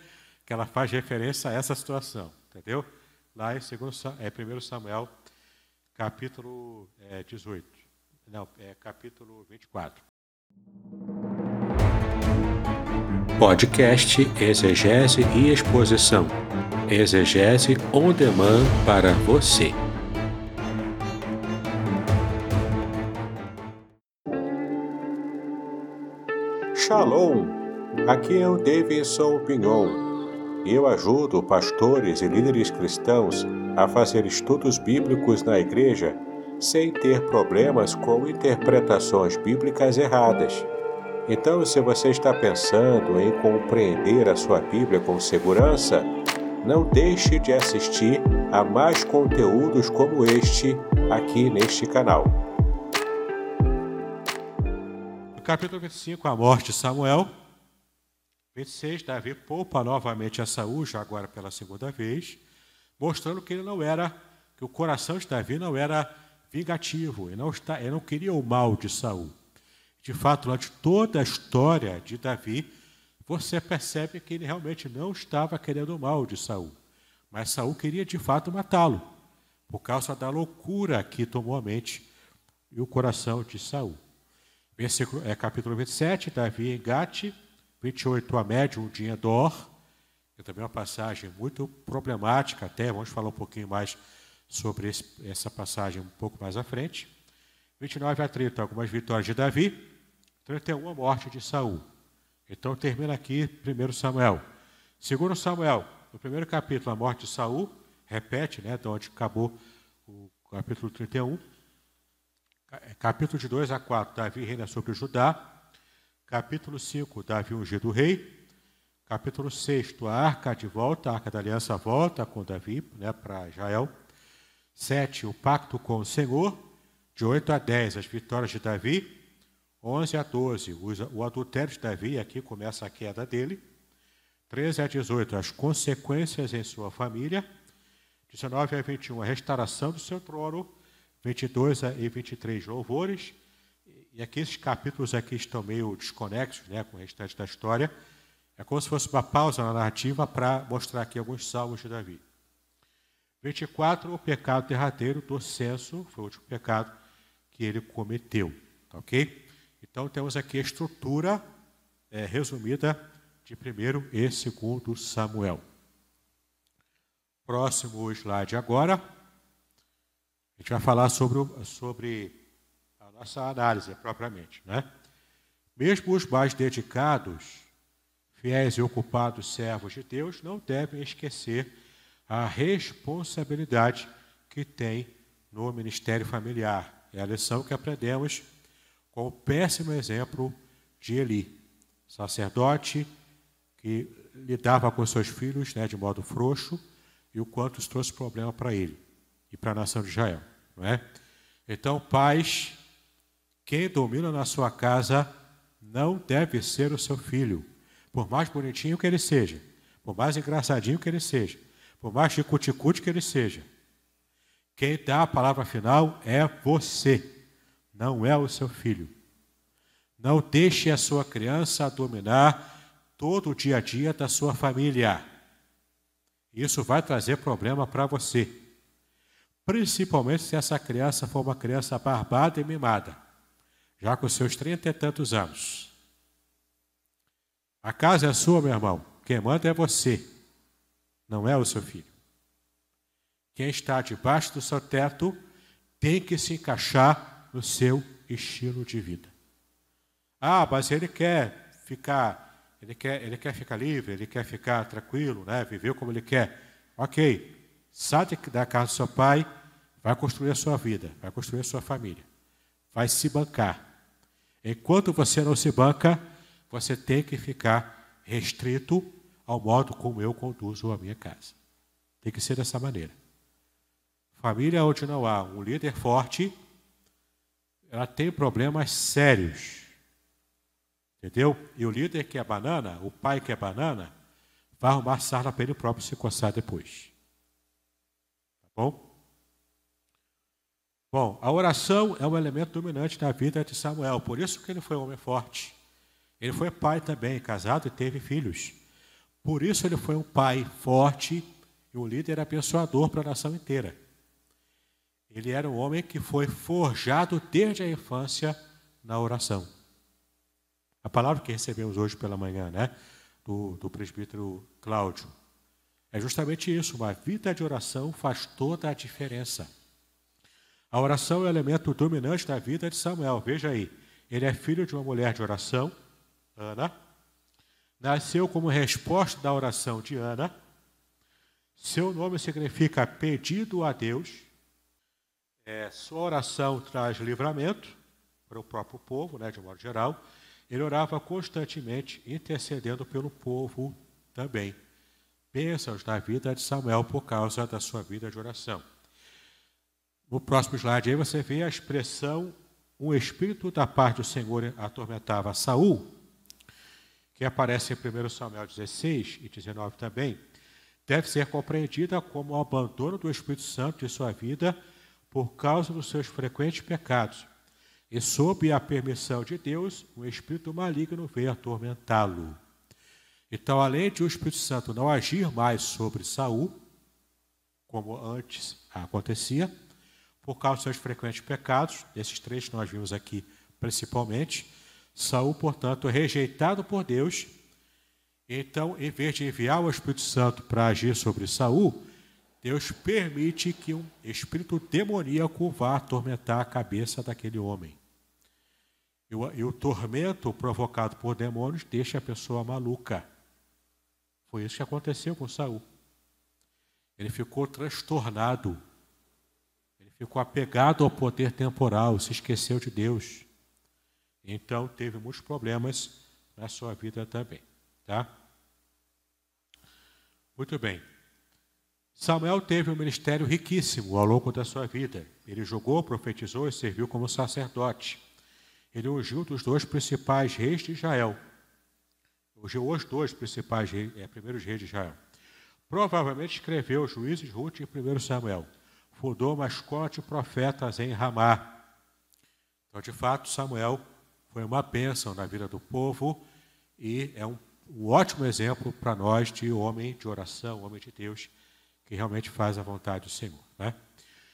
que ela faz referência a essa situação, entendeu? Lá em, segundo, é 1 Samuel, capítulo é, 18. Não, é capítulo 24. Podcast Exegese e Exposição. Exegese on demand para você. Shalom! Aqui é o Davidson Pignon. Eu ajudo pastores e líderes cristãos a fazer estudos bíblicos na igreja sem ter problemas com interpretações bíblicas erradas. Então, se você está pensando em compreender a sua Bíblia com segurança, não deixe de assistir a mais conteúdos como este aqui neste canal. No capítulo 25, a morte de Samuel. 26, Davi poupa novamente a Saúl, já agora pela segunda vez, mostrando que ele não era, que o coração de Davi não era vingativo, ele não, está, ele não queria o mal de Saul. De fato, durante toda a história de Davi, você percebe que ele realmente não estava querendo o mal de Saul. Mas Saul queria de fato matá-lo, por causa da loucura que tomou a mente e o coração de Saul. Versículo, é, capítulo 27, Davi em Gate, 28, a médium de Endor, que é também uma passagem muito problemática até, vamos falar um pouquinho mais sobre esse, essa passagem um pouco mais à frente. 29 a 30, algumas vitórias de Davi. 31, a morte de Saul. Então termina aqui 1 Samuel. Segundo Samuel, no primeiro capítulo, a morte de Saul, repete, né, de onde acabou o capítulo 31. Capítulo de 2 a 4, Davi reina sobre Judá. Capítulo 5, Davi ungido rei. Capítulo 6, a arca de volta, a arca da aliança volta com Davi, né, para Israel. 7, o pacto com o Senhor. De 8 a 10, as vitórias de Davi. 11 a 12, o adultério de Davi, aqui começa a queda dele. 13 a 18, as consequências em sua família. 19 a 21, a restauração do seu trono. 22 a 23, louvores. E aqui esses capítulos aqui estão meio desconexos né, com o restante da história. É como se fosse uma pausa na narrativa para mostrar aqui alguns salmos de Davi. 24, o pecado derradeiro do censo, foi o último pecado que ele cometeu. Tá ok? Então temos aqui a estrutura é, resumida de primeiro e segundo Samuel. Próximo slide agora. A gente vai falar sobre, sobre nossa análise propriamente. Né? Mesmo os mais dedicados, fiéis e ocupados servos de Deus não devem esquecer a responsabilidade que tem no ministério familiar. É a lição que aprendemos com o péssimo exemplo de Eli, sacerdote que lidava com seus filhos né, de modo frouxo e o quanto isso trouxe problema para ele e para a nação de Israel. Não é? Então, pais Quem domina na sua casa não deve ser o seu filho, por mais bonitinho que ele seja, por mais engraçadinho que ele seja, por mais chicuticute que ele seja. Quem dá a palavra final é você, não é o seu filho. Não deixe a sua criança dominar todo o dia a dia da sua família. Isso vai trazer problema para você. Principalmente se essa criança for uma criança barbada e mimada, já com seus trinta e tantos anos. A casa é sua, meu irmão. Quem manda é você, não é o seu filho. Quem está debaixo do seu teto tem que se encaixar no seu estilo de vida. Ah, mas ele quer ficar, ele quer, ele quer ficar livre, ele quer ficar tranquilo, né? viver como ele quer. Ok, sai da casa do seu pai, vai construir a sua vida, vai construir a sua família, vai se bancar. Enquanto você não se banca, você tem que ficar restrito ao modo como eu conduzo a minha casa. Tem que ser dessa maneira. Família onde não há um líder forte, ela tem problemas sérios. Entendeu? E o líder que é banana, o pai que é banana, vai arrumar sarna para ele próprio se coçar depois. Tá bom? Bom, a oração é um elemento dominante na vida de Samuel, por isso que ele foi um homem forte. Ele foi pai também, casado e teve filhos. Por isso ele foi um pai forte e um líder abençoador para a nação inteira. Ele era um homem que foi forjado desde a infância na oração. A palavra que recebemos hoje pela manhã, né, do, do presbítero Cláudio, é justamente isso. Uma vida de oração faz toda a diferença. A oração é o elemento dominante da vida de Samuel. Veja aí, ele é filho de uma mulher de oração, Ana. Nasceu como resposta da oração de Ana. Seu nome significa pedido a Deus. É, sua oração traz livramento para o próprio povo, né, de modo geral. Ele orava constantemente, intercedendo pelo povo também. Bênçãos na vida de Samuel por causa da sua vida de oração. No próximo slide aí você vê a expressão um espírito da parte do Senhor atormentava Saul, que aparece em 1 Samuel 16 e 19 também, deve ser compreendida como o abandono do Espírito Santo de sua vida por causa dos seus frequentes pecados. E sob a permissão de Deus, o espírito maligno veio atormentá-lo. Então, além de o Espírito Santo não agir mais sobre Saul, como antes acontecia, por causa dos seus frequentes pecados, esses três que nós vimos aqui principalmente, Saul, portanto, é rejeitado por Deus. Então, em vez de enviar o Espírito Santo para agir sobre Saul, Deus permite que um espírito demoníaco vá atormentar a cabeça daquele homem. E o, e o tormento provocado por demônios deixa a pessoa maluca. Foi isso que aconteceu com Saul. Ele ficou transtornado. Ele ficou apegado ao poder temporal, se esqueceu de Deus. Então teve muitos problemas na sua vida também, tá? Muito bem. Samuel teve um ministério riquíssimo ao longo da sua vida. Ele jogou, profetizou e serviu como sacerdote. Ele ungiu dos dois principais reis de Israel. Ungiu os dois principais reis, é, primeiros reis de Israel. Provavelmente escreveu Juízes, Ruth e 1 Samuel. Fundou uma escola de profetas em Ramá. Então, de fato, Samuel foi uma bênção na vida do povo e é um, um ótimo exemplo para nós de homem de oração, homem de Deus, que realmente faz a vontade do Senhor. Né?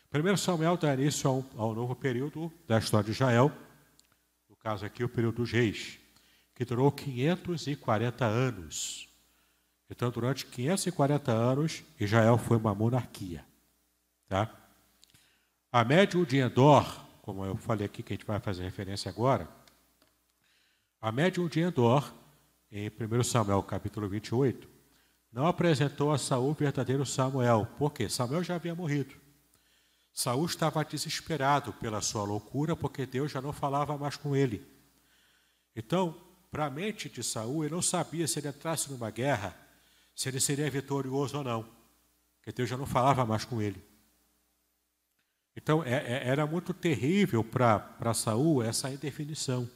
Primeiro Samuel dá início ao, ao novo período da história de Israel, no caso aqui o período dos reis, que durou 540 anos. Então, durante 540 anos, Israel foi uma monarquia. Tá? A médium de Endor, como eu falei aqui, que a gente vai fazer referência agora, a médium de Endor, em 1 Samuel capítulo 28, não apresentou a Saul o verdadeiro Samuel, porque Samuel já havia morrido. Saul estava desesperado pela sua loucura, porque Deus já não falava mais com ele. Então, para a mente de Saul, ele não sabia se ele entrasse numa guerra, se ele seria vitorioso ou não, porque Deus já não falava mais com ele. Então é, é, era muito terrível para Saul essa indefinição.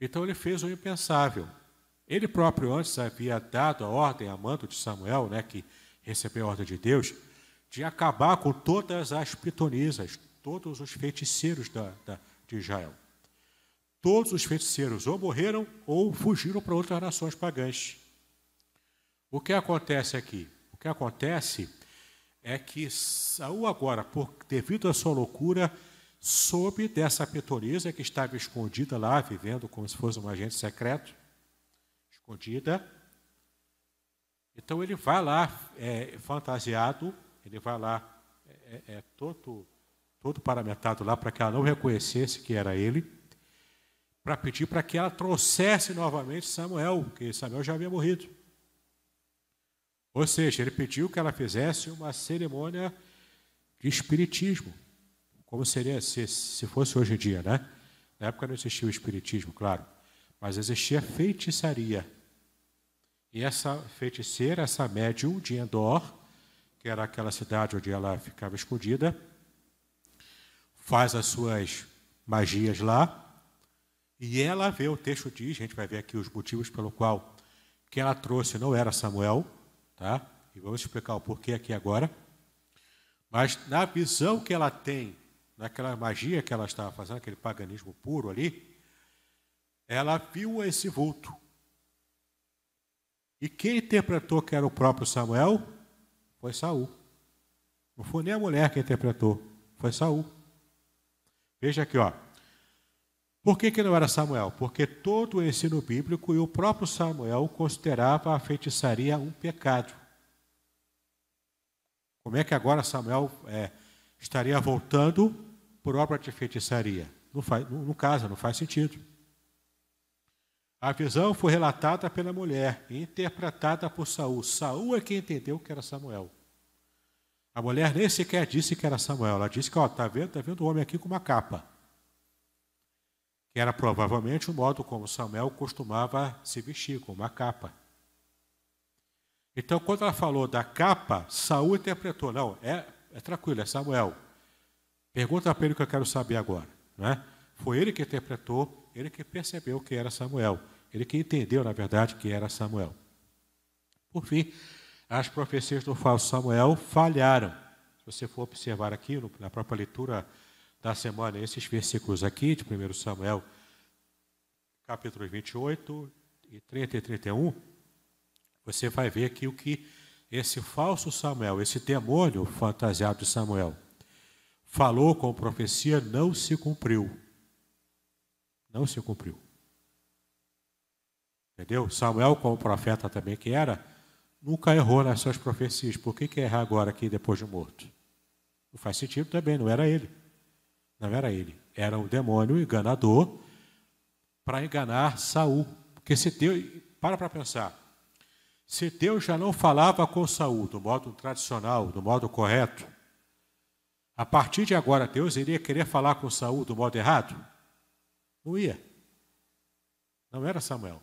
Então ele fez o impensável. Ele próprio antes havia dado a ordem a mando de Samuel, né, que recebeu a ordem de Deus, de acabar com todas as pitonisas, todos os feiticeiros da, da, de Israel. Todos os feiticeiros ou morreram ou fugiram para outras nações pagãs. O que acontece aqui? O que acontece é que Saul agora, por, devido à sua loucura, soube dessa pitonisa que estava escondida lá, vivendo como se fosse um agente secreto, escondida. Então ele vai lá é, fantasiado, ele vai lá é, é, é todo, todo paramentado lá para que ela não reconhecesse que era ele, para pedir para que ela trouxesse novamente Samuel, porque Samuel já havia morrido. Ou seja, ele pediu que ela fizesse uma cerimônia de espiritismo, como seria se, se fosse hoje em dia, né? Na época não existia o espiritismo, claro, mas existia feitiçaria. E essa feiticeira, essa médium de Endor, que era aquela cidade onde ela ficava escondida, faz as suas magias lá, e ela vê, o texto diz, a gente vai ver aqui os motivos pelo qual que ela trouxe não era Samuel, tá? E vamos explicar o porquê aqui agora. Mas na visão que ela tem, naquela magia que ela estava fazendo, aquele paganismo puro ali, ela viu esse vulto. E quem interpretou que era o próprio Samuel foi Saul. Não foi nem a mulher que interpretou, foi Saul. Veja aqui, ó. Por que, que não era Samuel? Porque todo o ensino bíblico e o próprio Samuel considerava a feitiçaria um pecado. Como é que agora Samuel é, estaria voltando por obra de feitiçaria? Não, faz, não, não casa, não faz sentido. A visão foi relatada pela mulher e interpretada por Saul. Saul é quem entendeu que era Samuel. A mulher nem sequer disse que era Samuel. Ela disse que, ó, tá vendo, tá vendo o homem aqui com uma capa. Que era provavelmente o modo como Samuel costumava se vestir, com uma capa. Então, quando ela falou da capa, Saul interpretou, não, é, é tranquilo, é Samuel. Pergunta para ele o que eu quero saber agora. Não é? Foi ele que interpretou, ele que percebeu que era Samuel. Ele que entendeu, na verdade, que era Samuel. Por fim, as profecias do falso Samuel falharam. Se você for observar aqui, na própria leitura da semana, esses versículos aqui, de 1 Samuel, capítulo 28 e 30 e 31, você vai ver aqui o que esse falso Samuel, esse demônio fantasiado de Samuel, falou com profecia, não se cumpriu. Não se cumpriu. Entendeu? Samuel, como profeta também que era, nunca errou nas suas profecias. Por que, que errar agora aqui depois de morto? Não faz sentido também, não era ele. Não era ele. Era o demônio enganador para enganar Saul. Porque se Deus. Para para pensar. Se Deus já não falava com Saul do modo tradicional, do modo correto, a partir de agora Deus iria querer falar com Saul do modo errado? Não ia. Não era Samuel,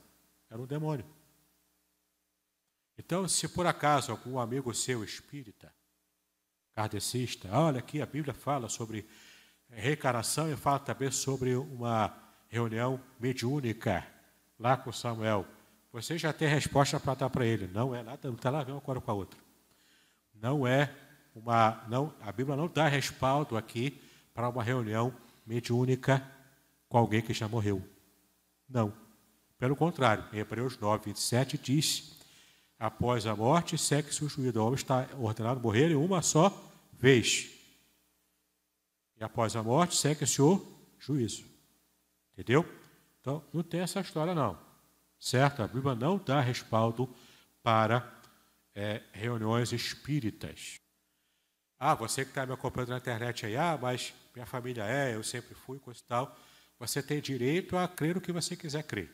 era um demônio. Então, se por acaso algum amigo seu espírita, kardecista, olha aqui a Bíblia fala sobre reencarnação e fala também sobre uma reunião mediúnica lá com Samuel. Você já tem resposta para dar para ele. Não é nada, não está lá vendo agora com a outra. Não é uma. Não, a Bíblia não dá respaldo aqui para uma reunião mediúnica com alguém que já morreu. Não. Pelo contrário, em Hebreus 9, 27 diz: após a morte, segue-se o juízo. O homem está ordenado a morrer em uma só vez. E após a morte, segue-se o juízo. Entendeu? Então, não tem essa história, não. Certo? A Bíblia não dá respaldo para é, reuniões espíritas. Ah, você que está me acompanhando na internet aí, ah, mas minha família é, eu sempre fui, coisa e tal. Você tem direito a crer o que você quiser crer.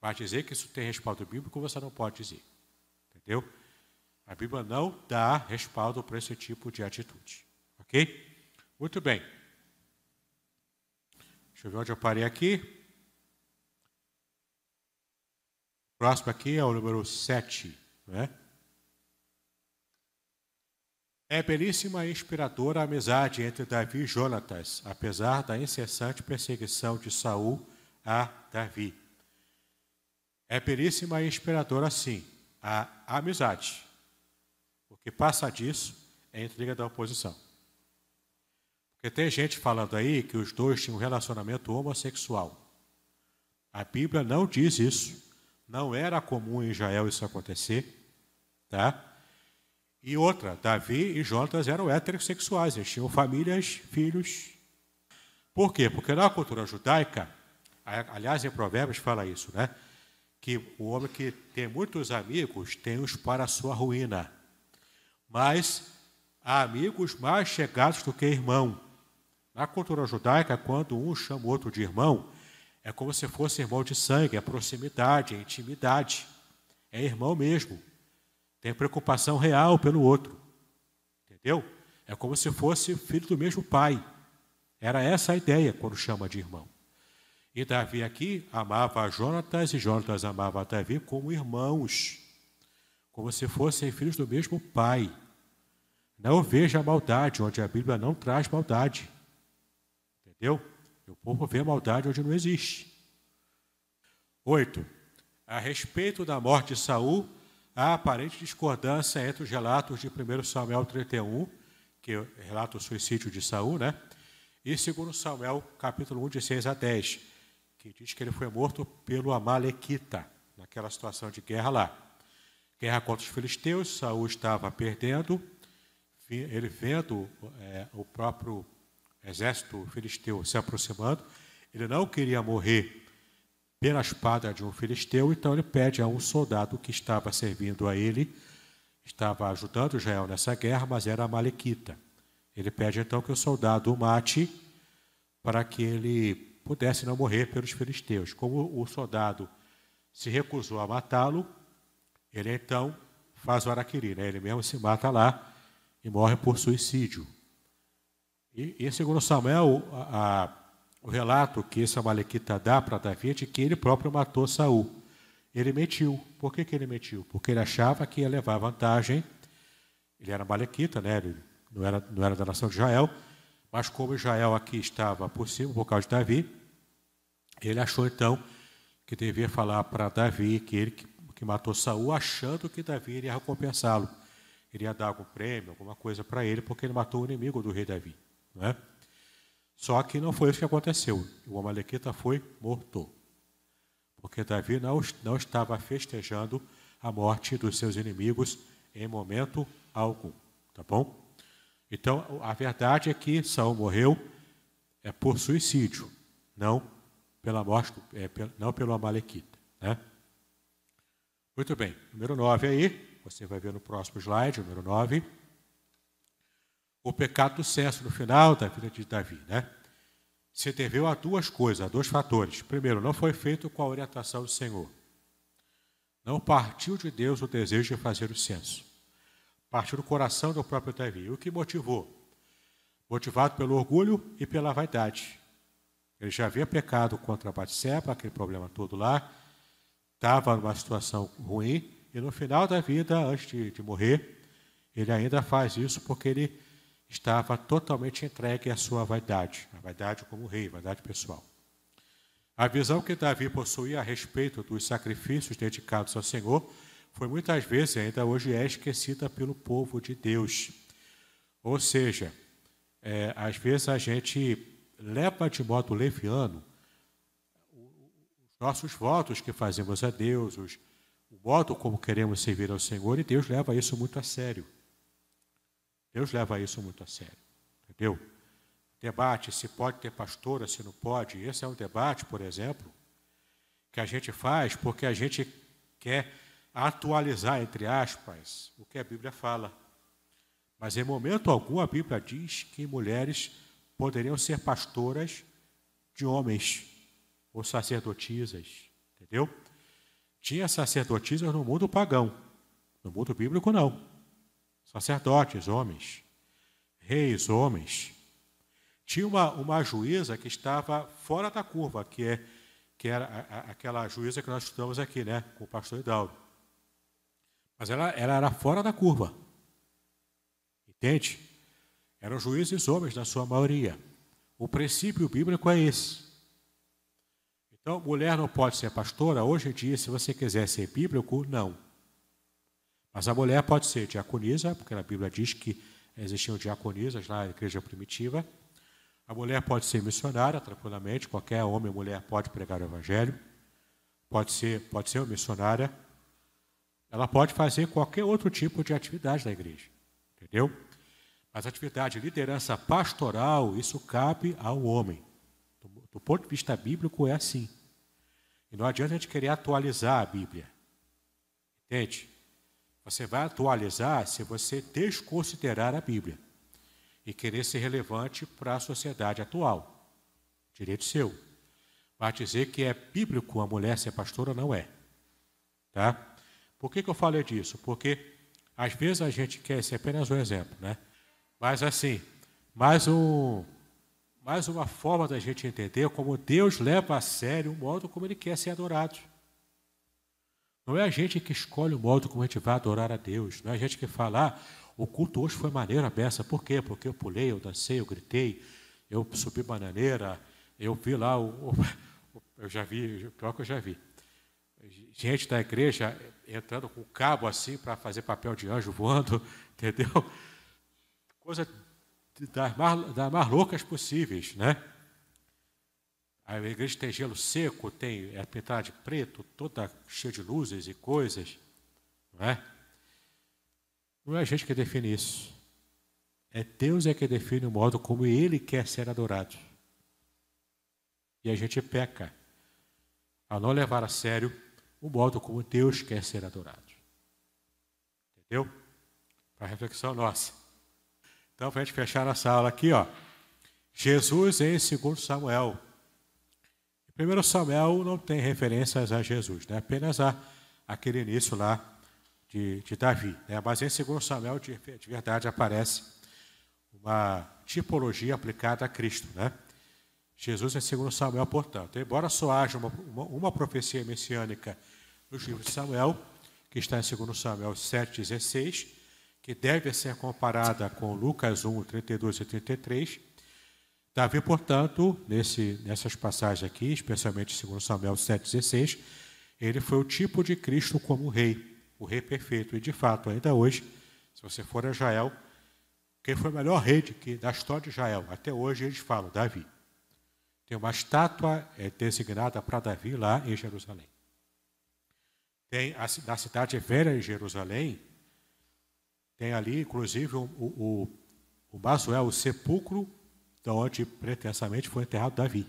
Mas dizer que isso tem respaldo bíblico, você não pode dizer. Entendeu? A Bíblia não dá respaldo para esse tipo de atitude. Ok? Muito bem. Deixa eu ver onde eu parei aqui. Próximo aqui é o número 7. Né? É belíssima e inspiradora a amizade entre Davi e Jonatas, apesar da incessante perseguição de Saul a Davi. É belíssima e inspiradora, sim, a amizade. O que passa disso é intriga da oposição. Porque tem gente falando aí que os dois tinham um relacionamento homossexual. A Bíblia não diz isso. Não era comum em Israel isso acontecer. Tá? E outra, Davi e Jonatas eram heterossexuais, eles tinham famílias, filhos. Por quê? Porque na cultura judaica, aliás, em Provérbios fala isso, né? Que o homem que tem muitos amigos tem os para a sua ruína. Mas há amigos mais chegados do que irmão. Na cultura judaica, quando um chama o outro de irmão, é como se fosse irmão de sangue, é proximidade, é intimidade. É irmão mesmo. Tem preocupação real pelo outro. Entendeu? É como se fosse filho do mesmo pai. Era essa a ideia quando chama de irmão. E Davi aqui amava Jonatas e Jonatas amava Davi como irmãos, como se fossem filhos do mesmo pai. Não veja a maldade onde a Bíblia não traz maldade. Entendeu? O povo vê maldade onde não existe. Oito. A respeito da morte de Saul, há aparente discordância entre os relatos de 1 Samuel 31, que relata o suicídio de Saul, né? E 2 Samuel, capítulo 1, de 6 a 10, que diz que ele foi morto pelo Amalequita, naquela situação de guerra lá. Guerra contra os filisteus, Saul estava perdendo, ele vendo é, o próprio exército filisteu se aproximando, ele não queria morrer pela espada de um filisteu, então ele pede a um soldado que estava servindo a ele, estava ajudando Israel nessa guerra, mas era malequita. Ele pede então que o soldado o mate para que ele pudesse não morrer pelos filisteus. Como o soldado se recusou a matá-lo, ele então faz o araquiri, né? ele mesmo se mata lá e morre por suicídio. E, e segundo Samuel, a, a o relato que esse Amalequita dá para Davi é de que ele próprio matou Saul. Ele mentiu. Por que, que ele mentiu? Porque ele achava que ia levar vantagem. Ele era Amalequita, né? ele não era, não era da nação de Israel, mas como Israel aqui estava por cima, por causa de Davi, ele achou então que devia falar para Davi que ele que, que matou Saul, achando que Davi iria recompensá-lo. Iria dar algum prêmio, alguma coisa para ele, porque ele matou o inimigo do rei Davi. Não é? Só que não foi isso que aconteceu. O Amalequita foi morto. Porque Davi não, não estava festejando a morte dos seus inimigos em momento algum. Tá bom? Então, a verdade é que Saul morreu é por suicídio, não pela morte, é, não pelo Amalequita. Né? Muito bem, número 9 aí, você vai ver no próximo slide, número 9 o pecado do senso no final da vida de Davi, né? Se deveu a duas coisas, a dois fatores. Primeiro, não foi feito com a orientação do Senhor. Não partiu de Deus o desejo de fazer o censo. Partiu do coração do próprio Davi. O que motivou? Motivado pelo orgulho e pela vaidade. Ele já havia pecado contra Batseba, aquele problema todo lá, estava numa situação ruim, e no final da vida, antes de, de morrer, ele ainda faz isso porque ele estava totalmente entregue à sua vaidade, a vaidade como rei, vaidade pessoal. A visão que Davi possuía a respeito dos sacrifícios dedicados ao Senhor foi muitas vezes, ainda hoje é, esquecida pelo povo de Deus. Ou seja, é, às vezes a gente leva de modo leviano os nossos votos que fazemos a Deus, os, o modo como queremos servir ao Senhor, e Deus leva isso muito a sério. Deus leva isso muito a sério, entendeu? Debate se pode ter pastora, se não pode. Esse é um debate, por exemplo, que a gente faz porque a gente quer atualizar, entre aspas, o que a Bíblia fala. Mas em momento algum a Bíblia diz que mulheres poderiam ser pastoras de homens ou sacerdotisas, entendeu? Tinha sacerdotisas no mundo pagão, no mundo bíblico não sacerdotes, homens, reis, homens. Tinha uma, uma juíza que estava fora da curva, que, é, que era a, a, aquela juíza que nós estudamos aqui, né, com o pastor Hidalgo. Mas ela, ela era fora da curva. Entende? Eram juízes homens, na sua maioria. O princípio bíblico é esse. Então, mulher não pode ser pastora. Hoje em dia, se você quiser ser bíblico, não. Mas a mulher pode ser diaconisa, porque a Bíblia diz que existiam diaconisas na igreja primitiva. A mulher pode ser missionária, tranquilamente. Qualquer homem ou mulher pode pregar o evangelho. Pode ser, pode ser uma missionária. Ela pode fazer qualquer outro tipo de atividade na igreja. Entendeu? Mas a atividade de liderança pastoral, isso cabe ao homem. Do, do ponto de vista bíblico, é assim. E não adianta a gente querer atualizar a Bíblia. Entende? Você vai atualizar se você desconsiderar a Bíblia e querer ser relevante para a sociedade atual. Direito seu. Vai dizer que é bíblico a mulher ser pastora, não é. Tá? Por que, que eu falei disso? Porque às vezes a gente quer, esse é apenas um exemplo, né? Mas assim, mais, um, mais uma forma da gente entender como Deus leva a sério o modo como Ele quer ser adorado. Não é a gente que escolhe o modo como a gente vai adorar a Deus. Não é a gente que fala, ah, o culto hoje foi maneiro a beça. Por quê? Porque eu pulei, eu dancei, eu gritei, eu subi bananeira, eu vi lá, o, o, eu já vi, pior que eu já vi. Gente da igreja entrando com o cabo assim para fazer papel de anjo voando, <laughs> entendeu? coisa das mais, das mais loucas possíveis, né? A igreja tem gelo seco, tem é pintada de preto, toda cheia de luzes e coisas, não é? Não é a gente que define isso. É Deus é que define o modo como Ele quer ser adorado. E a gente peca a não levar a sério o modo como Deus quer ser adorado. Entendeu? Para reflexão nossa. Então, para a gente fechar nossa aula aqui, ó. Jesus em 2 Samuel. 1 Samuel não tem referências a Jesus, né? apenas a, aquele início lá de, de Davi. Né? Mas em 2 Samuel, de, de, verdade, aparece uma tipologia aplicada a Cristo. Né? Jesus em 2 Samuel, portanto. Embora só haja uma, uma, uma profecia messiânica no livro de Samuel, que está em 2 Samuel 7,16, que deve ser comparada com Lucas 1, 32 e 33. Davi, portanto, nesse, nessas passagens aqui, especialmente segundo Samuel 7,16, ele foi o tipo de Cristo como rei, o rei perfeito. E, de fato, ainda hoje, se você for a Israel, quem foi o melhor rei de, da história de Israel? Até hoje eles falam, Davi. Tem uma estátua é, designada para Davi lá em Jerusalém. Tem a, na cidade velha de Jerusalém, tem ali, inclusive, o, o, o Basuel, o sepulcro de onde pretensamente foi enterrado Davi.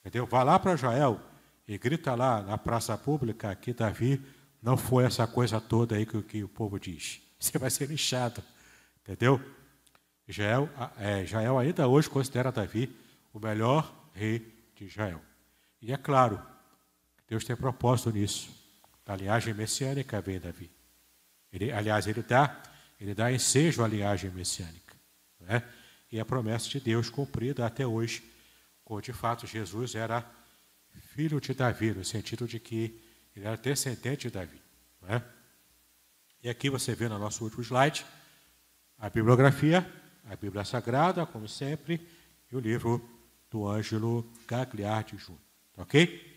Entendeu? Vá lá para Jael e grita lá na praça pública que Davi não foi essa coisa toda aí que, que o povo diz. <laughs> Você vai ser lixado. Entendeu? Jael, é, Jael ainda hoje considera Davi o melhor rei de Israel. E é claro, Deus tem propósito nisso. A linhagem messiânica vem Davi. Ele, aliás, ele dá, ele dá ensejo à linhagem messiânica. Né? E a promessa de Deus cumprida até hoje, como de fato Jesus era filho de Davi, no sentido de que ele era descendente de Davi. Né? E aqui você vê no nosso último slide a bibliografia, a Bíblia Sagrada, como sempre, e o livro do Ângelo Gagliardi Júnior. Ok?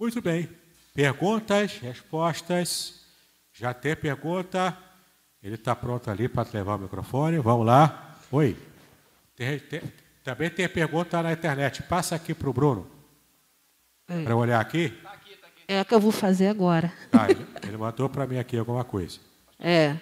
Muito bem. Perguntas, respostas. Já tem pergunta? Ele está pronto ali para levar o microfone. Vamos lá. Oi. Tem, tem, também tem pergunta na internet. Passa aqui para o Bruno. Para olhar aqui. É a que eu vou fazer agora. Tá, ele, ele mandou para mim aqui alguma coisa. É.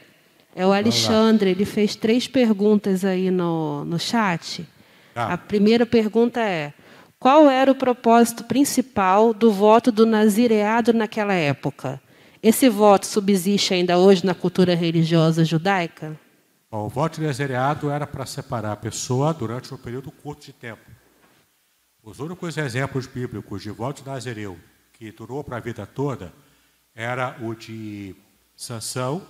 É o Alexandre, ele fez três perguntas aí no, no chat. Tá. A primeira pergunta é: qual era o propósito principal do voto do nazireado naquela época? Esse voto subsiste ainda hoje na cultura religiosa judaica? O voto de nazireado era para separar a pessoa durante um período curto de tempo. Os únicos exemplos bíblicos de voto de nazireu que durou para a vida toda era o de Sansão,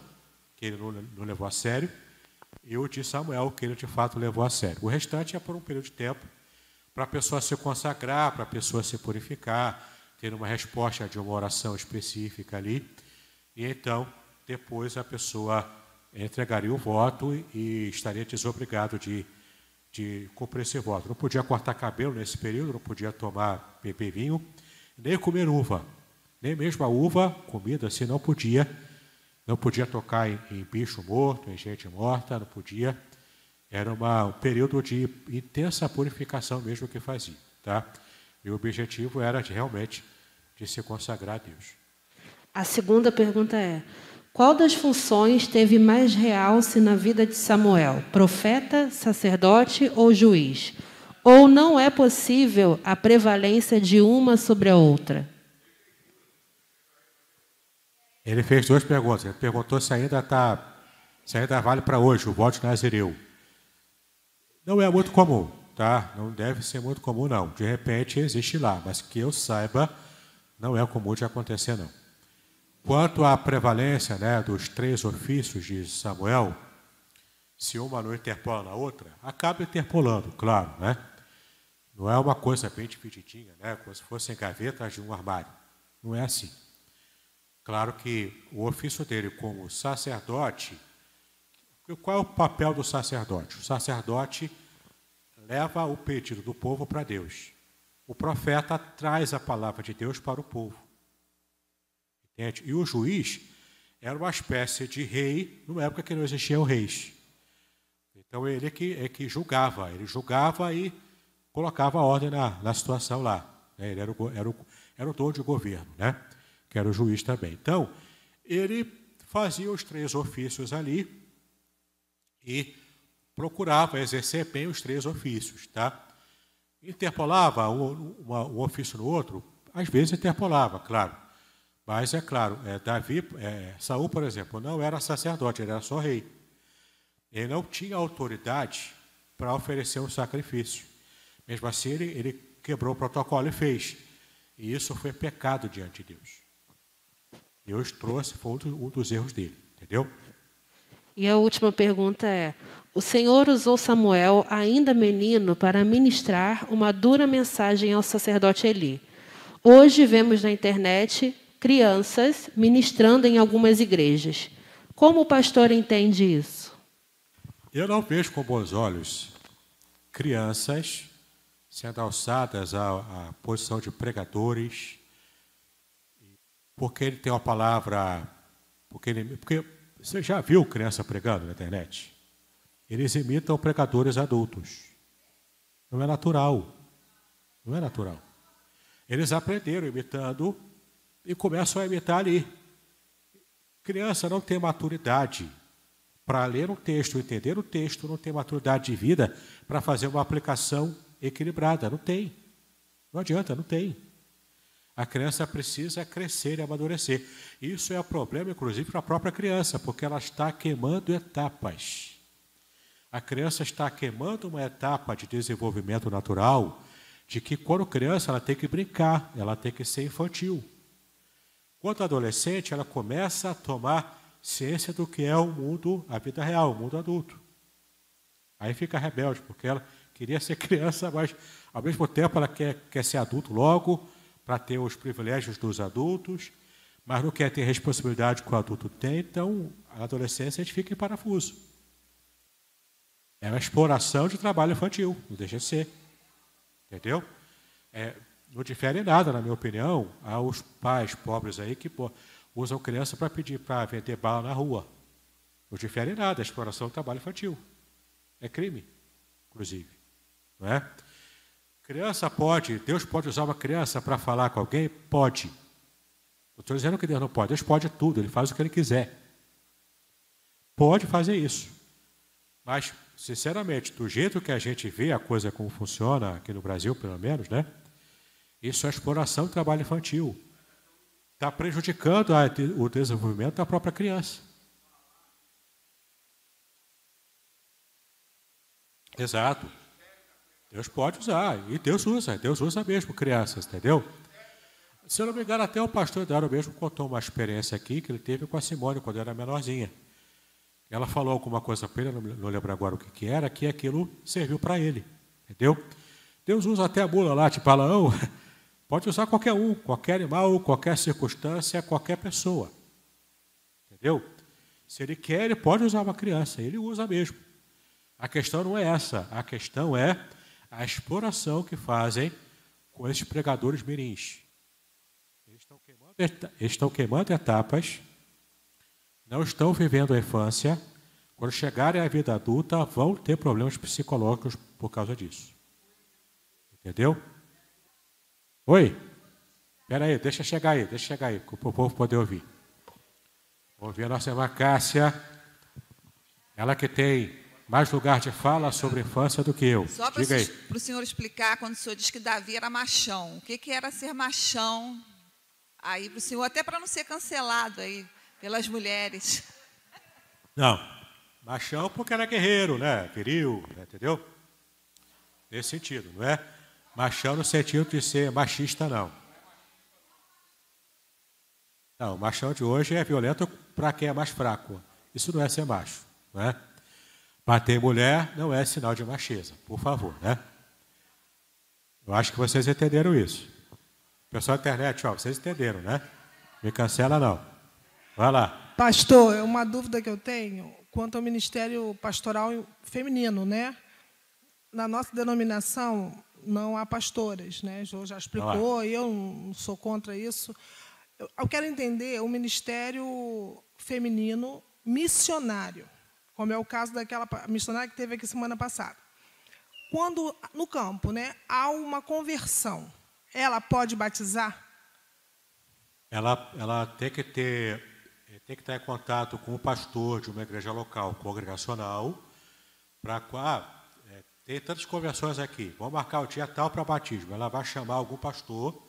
que ele não levou a sério, e o de Samuel, que ele de fato levou a sério. O restante é por um período de tempo para a pessoa se consagrar, para a pessoa se purificar, ter uma resposta de uma oração específica ali. E então, depois a pessoa entregaria o voto e estaria desobrigado de, de cumprir esse voto. Não podia cortar cabelo nesse período, não podia tomar beber vinho, nem comer uva. Nem mesmo a uva, comida assim, não podia. Não podia tocar em, em bicho morto, em gente morta, não podia. Era uma, um período de intensa purificação mesmo que fazia. Tá? E o objetivo era de, realmente de se consagrar a Deus. A segunda pergunta é: qual das funções teve mais realce na vida de Samuel? Profeta, sacerdote ou juiz? Ou não é possível a prevalência de uma sobre a outra? Ele fez duas perguntas. Ele perguntou se ainda tá, se ainda vale para hoje o voto Nazireu. Não é muito comum, tá? Não deve ser muito comum, não. De repente existe lá, mas que eu saiba, não é comum de acontecer, não. Quanto à prevalência né, dos três ofícios de Samuel, se uma não interpola na outra, acaba interpolando, claro, né? Não é uma coisa bem divididinha, né? Como se fossem gavetas de um armário. Não é assim. Claro que o ofício dele como sacerdote, qual é o papel do sacerdote? O sacerdote leva o pedido do povo para Deus. O profeta traz a palavra de Deus para o povo. Entende? E o juiz era uma espécie de rei, numa época que não existiam reis. Então ele é que, é que julgava, ele julgava e colocava ordem na, na situação lá. Né? Ele era o, era, o, era o dono de governo, né? que era o juiz também. Então, ele fazia os três ofícios ali e procurava exercer bem os três ofícios. Tá? Interpolava um, uma, um ofício no outro? Às vezes interpolava, claro. Mas é claro, é, Davi, é, Saul, por exemplo, não era sacerdote, ele era só rei. Ele não tinha autoridade para oferecer um sacrifício. Mesmo assim, ele, ele quebrou o protocolo e fez. E isso foi pecado diante de Deus. Deus trouxe, foi um dos erros dele, entendeu? E a última pergunta é: O Senhor usou Samuel, ainda menino, para ministrar uma dura mensagem ao sacerdote Eli. Hoje vemos na internet crianças ministrando em algumas igrejas. Como o pastor entende isso? Eu não vejo com bons olhos crianças sendo alçadas à, à posição de pregadores, porque ele tem uma palavra. Porque, ele, porque você já viu criança pregando na internet? Eles imitam pregadores adultos. Não é natural. Não é natural. Eles aprenderam imitando e começam a imitar ali. Criança não tem maturidade para ler um texto, entender o texto, não tem maturidade de vida para fazer uma aplicação equilibrada. Não tem. Não adianta, não tem. A criança precisa crescer e amadurecer. Isso é um problema, inclusive, para a própria criança, porque ela está queimando etapas. A criança está queimando uma etapa de desenvolvimento natural, de que quando criança ela tem que brincar, ela tem que ser infantil. Quando adolescente, ela começa a tomar ciência do que é o mundo, a vida real, o mundo adulto. Aí fica rebelde, porque ela queria ser <laughs> criança, mas ao mesmo tempo ela quer, quer ser adulto logo, para ter os privilégios dos adultos, mas não quer ter responsabilidade que o adulto tem, então a adolescência a gente fica em parafuso. É uma exploração de trabalho infantil, não deixa de ser. Entendeu? É, não difere nada, na minha opinião, aos pais pobres aí que pô, usam criança para pedir para vender bala na rua. Não difere nada, a exploração do trabalho infantil. É crime, inclusive. Não é? Criança pode, Deus pode usar uma criança para falar com alguém? Pode. Não estou dizendo que Deus não pode, Deus pode tudo, Ele faz o que Ele quiser. Pode fazer isso. Mas, sinceramente, do jeito que a gente vê a coisa como funciona, aqui no Brasil pelo menos, né? Isso é exploração do trabalho infantil. Está prejudicando o desenvolvimento da própria criança. Exato. Deus pode usar, e Deus usa, Deus usa mesmo crianças, entendeu? Se eu não me engano, até o pastor Daro mesmo contou uma experiência aqui que ele teve com a Simone quando era menorzinha. Ela falou alguma coisa para ele, não lembro agora o que, que era, que aquilo serviu para ele, entendeu? Deus usa até a mula lá, tipo Balaão, Pode usar qualquer um, qualquer animal, qualquer circunstância, qualquer pessoa. Entendeu? Se ele quer, ele pode usar uma criança, ele usa mesmo. A questão não é essa, a questão é a exploração que fazem com esses pregadores mirins. Eles estão queimando, estão queimando etapas, não estão vivendo a infância, quando chegarem à vida adulta, vão ter problemas psicológicos por causa disso. Entendeu? Oi? Espera aí, deixa chegar aí, deixa chegar aí, para o povo poder ouvir. Ouvir a nossa irmã Cássia, ela que tem mais lugar de fala sobre infância do que eu. Só para o senhor explicar, quando o senhor diz que Davi era machão, o que, que era ser machão aí para o senhor, até para não ser cancelado aí pelas mulheres. Não, machão porque era guerreiro, né? Viril, né? entendeu? Nesse sentido, não é? Machão no sentido de ser machista, não. Não, o machão de hoje é violento para quem é mais fraco. Isso não é ser macho, não é? Bater mulher não é sinal de macheza, por favor, né? Eu acho que vocês entenderam isso. Pessoal da internet, ó, vocês entenderam, né? Me cancela não. Vai lá. Pastor, é uma dúvida que eu tenho quanto ao ministério pastoral feminino, né? Na nossa denominação não há pastoras, né? O já explicou, e eu não sou contra isso. Eu quero entender o ministério feminino missionário como é o caso daquela missionária que teve aqui semana passada. Quando no campo, né, há uma conversão, ela pode batizar? Ela, ela tem que ter tem que estar em contato com o pastor de uma igreja local congregacional para ah, tem tantas conversões aqui. Vamos marcar o dia tal para batismo. Ela vai chamar algum pastor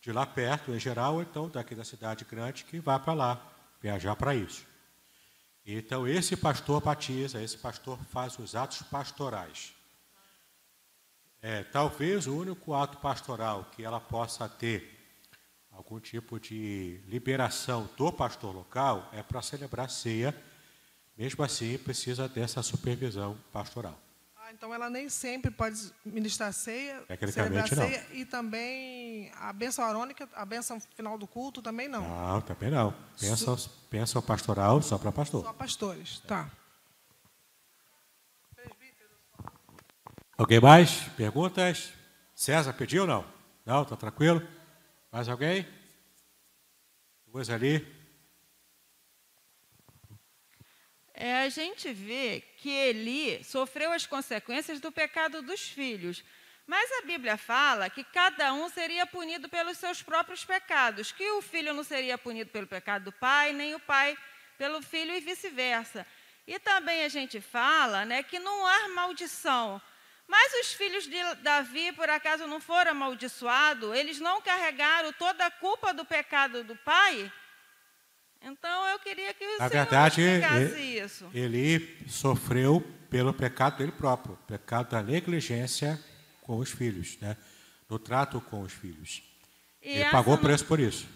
de lá perto, em geral, ou então daqui da cidade grande, que vá para lá viajar para isso. Então, esse pastor batiza, esse pastor faz os atos pastorais. É, talvez o único ato pastoral que ela possa ter algum tipo de liberação do pastor local é para celebrar ceia. Mesmo assim, precisa dessa supervisão pastoral então ela nem sempre pode ministrar ceia, celebrar ceia e também a bênção arônica, a bênção final do culto também não. Não, também não. Bênção, bênção pastoral só para pastor. Só pastores, tá. Alguém mais? Perguntas? César pediu ou não? Não, está tranquilo? Mais alguém? Duas ali. É, a gente vê que Eli sofreu as consequências do pecado dos filhos. Mas a Bíblia fala que cada um seria punido pelos seus próprios pecados, que o filho não seria punido pelo pecado do pai, nem o pai pelo filho e vice-versa. E também a gente fala né, que não há maldição. Mas os filhos de Davi, por acaso, não foram amaldiçoados? Eles não carregaram toda a culpa do pecado do pai? Então eu queria que o Na senhor verdade, ele, isso. Ele sofreu pelo pecado dele próprio, pecado da negligência com os filhos, né? no trato com os filhos. E ele pagou preço por isso.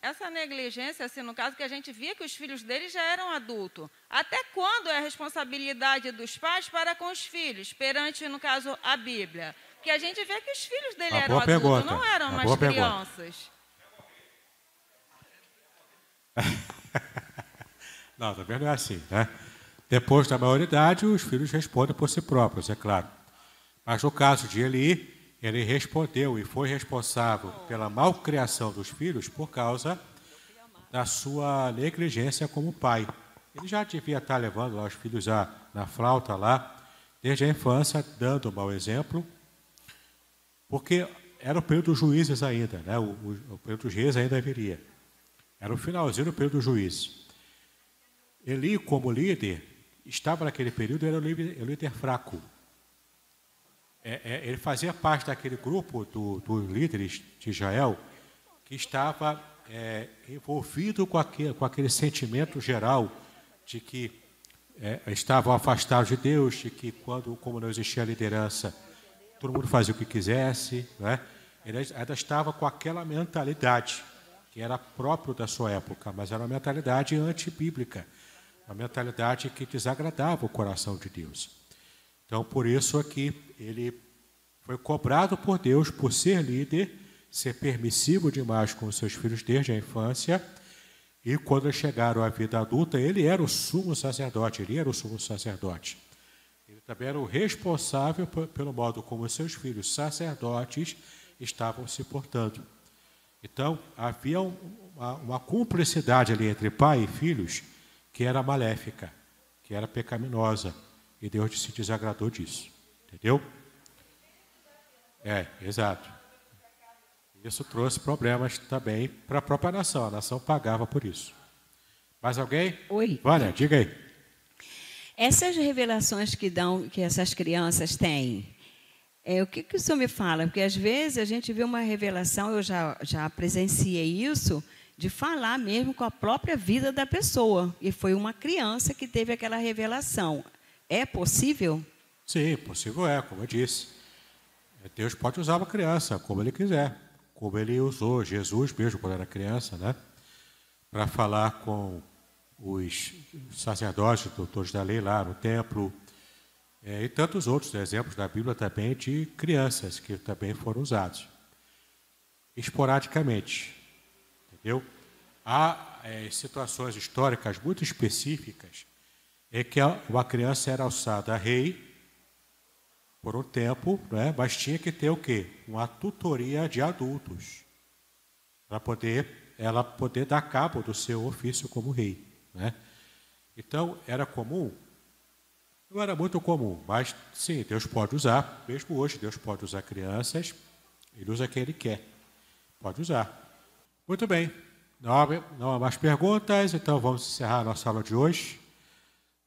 Essa negligência, assim, no caso que a gente via que os filhos dele já eram adultos. Até quando é a responsabilidade dos pais para com os filhos, perante, no caso, a Bíblia? Porque a gente vê que os filhos dele Uma eram adultos, pergunta. não eram Uma mais crianças. Pergunta. <laughs> não, também não é assim, né? Depois da maioridade, os filhos respondem por si próprios, é claro. Mas no caso de Eli, ele respondeu e foi responsável pela malcriação dos filhos por causa da sua negligência como pai. Ele já devia estar levando lá os filhos a, na flauta lá, desde a infância, dando um mau exemplo, porque era o período dos juízes ainda, né? o, o, o período dos reis ainda viria. Era o finalzinho do período do juiz. Eli, como líder, estava naquele período, era o líder, o líder fraco. É, é, ele fazia parte daquele grupo do, dos líderes de Israel que estava é, envolvido com aquele, com aquele sentimento geral de que é, estavam afastados de Deus, de que quando, como não existia liderança, todo mundo fazia o que quisesse, né? ele ainda estava com aquela mentalidade que era próprio da sua época, mas era uma mentalidade antibíblica, uma mentalidade que desagradava o coração de Deus. Então, por isso aqui ele foi cobrado por Deus por ser líder, ser permissivo demais com os seus filhos desde a infância E quando chegaram à vida adulta, ele era o sumo sacerdote, ele era o sumo sacerdote. Ele também era o responsável pelo modo como seus filhos sacerdotes estavam se portando. Então, havia uma, uma cumplicidade ali entre pai e filhos que era maléfica, que era pecaminosa. E Deus se desagradou disso. Entendeu? É, exato. Isso trouxe problemas também para a própria nação. A nação pagava por isso. Mais alguém? Oi. Vânia, diga aí. Essas revelações que dão, que essas crianças têm, é, o que, que o senhor me fala? Porque às vezes a gente vê uma revelação, eu já, já presenciei isso, de falar mesmo com a própria vida da pessoa. E foi uma criança que teve aquela revelação. É possível? Sim, possível é, como eu disse. Deus pode usar uma criança como ele quiser como ele usou Jesus mesmo quando era criança, né? Para falar com os sacerdotes, doutores da lei lá no templo, é, e tantos outros exemplos da Bíblia também de crianças que também foram usados. Esporadicamente, entendeu? Há é, situações históricas muito específicas em que uma criança era alçada a rei por um tempo, né? mas tinha que ter o quê? Uma tutoria de adultos para poder ela poder dar cabo do seu ofício como rei, né? Então era comum, não era muito comum, mas sim, Deus pode usar, mesmo hoje Deus pode usar crianças, Ele usa quem Ele quer, pode usar. Muito bem, não há, não há mais perguntas, então vamos encerrar a nossa aula de hoje,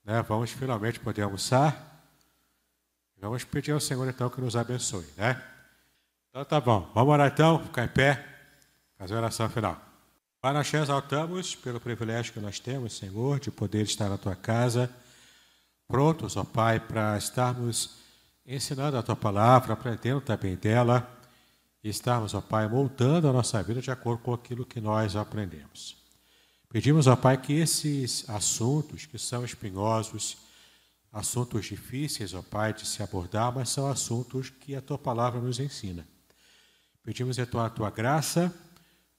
né? Vamos finalmente poder almoçar. Vamos pedir ao Senhor então que nos abençoe, né? Então tá bom. Vamos orar então, ficar em pé, fazer a oração final. Pai, nós te exaltamos pelo privilégio que nós temos, Senhor, de poder estar na tua casa, prontos, ó Pai, para estarmos ensinando a tua palavra, aprendendo também dela e estarmos, ó Pai, moldando a nossa vida de acordo com aquilo que nós aprendemos. Pedimos, ó Pai, que esses assuntos que são espinhosos, assuntos difíceis, ó Pai, de se abordar, mas são assuntos que a tua palavra nos ensina. Pedimos então a tua graça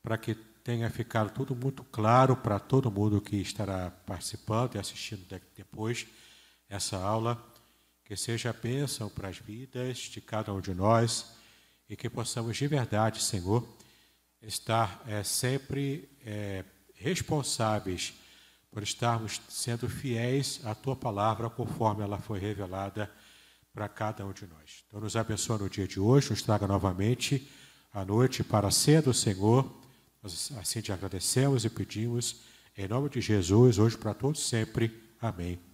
para que tenha ficado tudo muito claro para todo mundo que estará participando e assistindo depois essa aula, que seja bênção para as vidas de cada um de nós e que possamos de verdade, Senhor, estar é, sempre é, responsáveis por estarmos sendo fiéis à tua palavra conforme ela foi revelada para cada um de nós. Então, nos abençoa no dia de hoje, nos traga novamente a noite para ceia do Senhor. Nós assim te agradecemos e pedimos, em nome de Jesus, hoje para todos sempre. Amém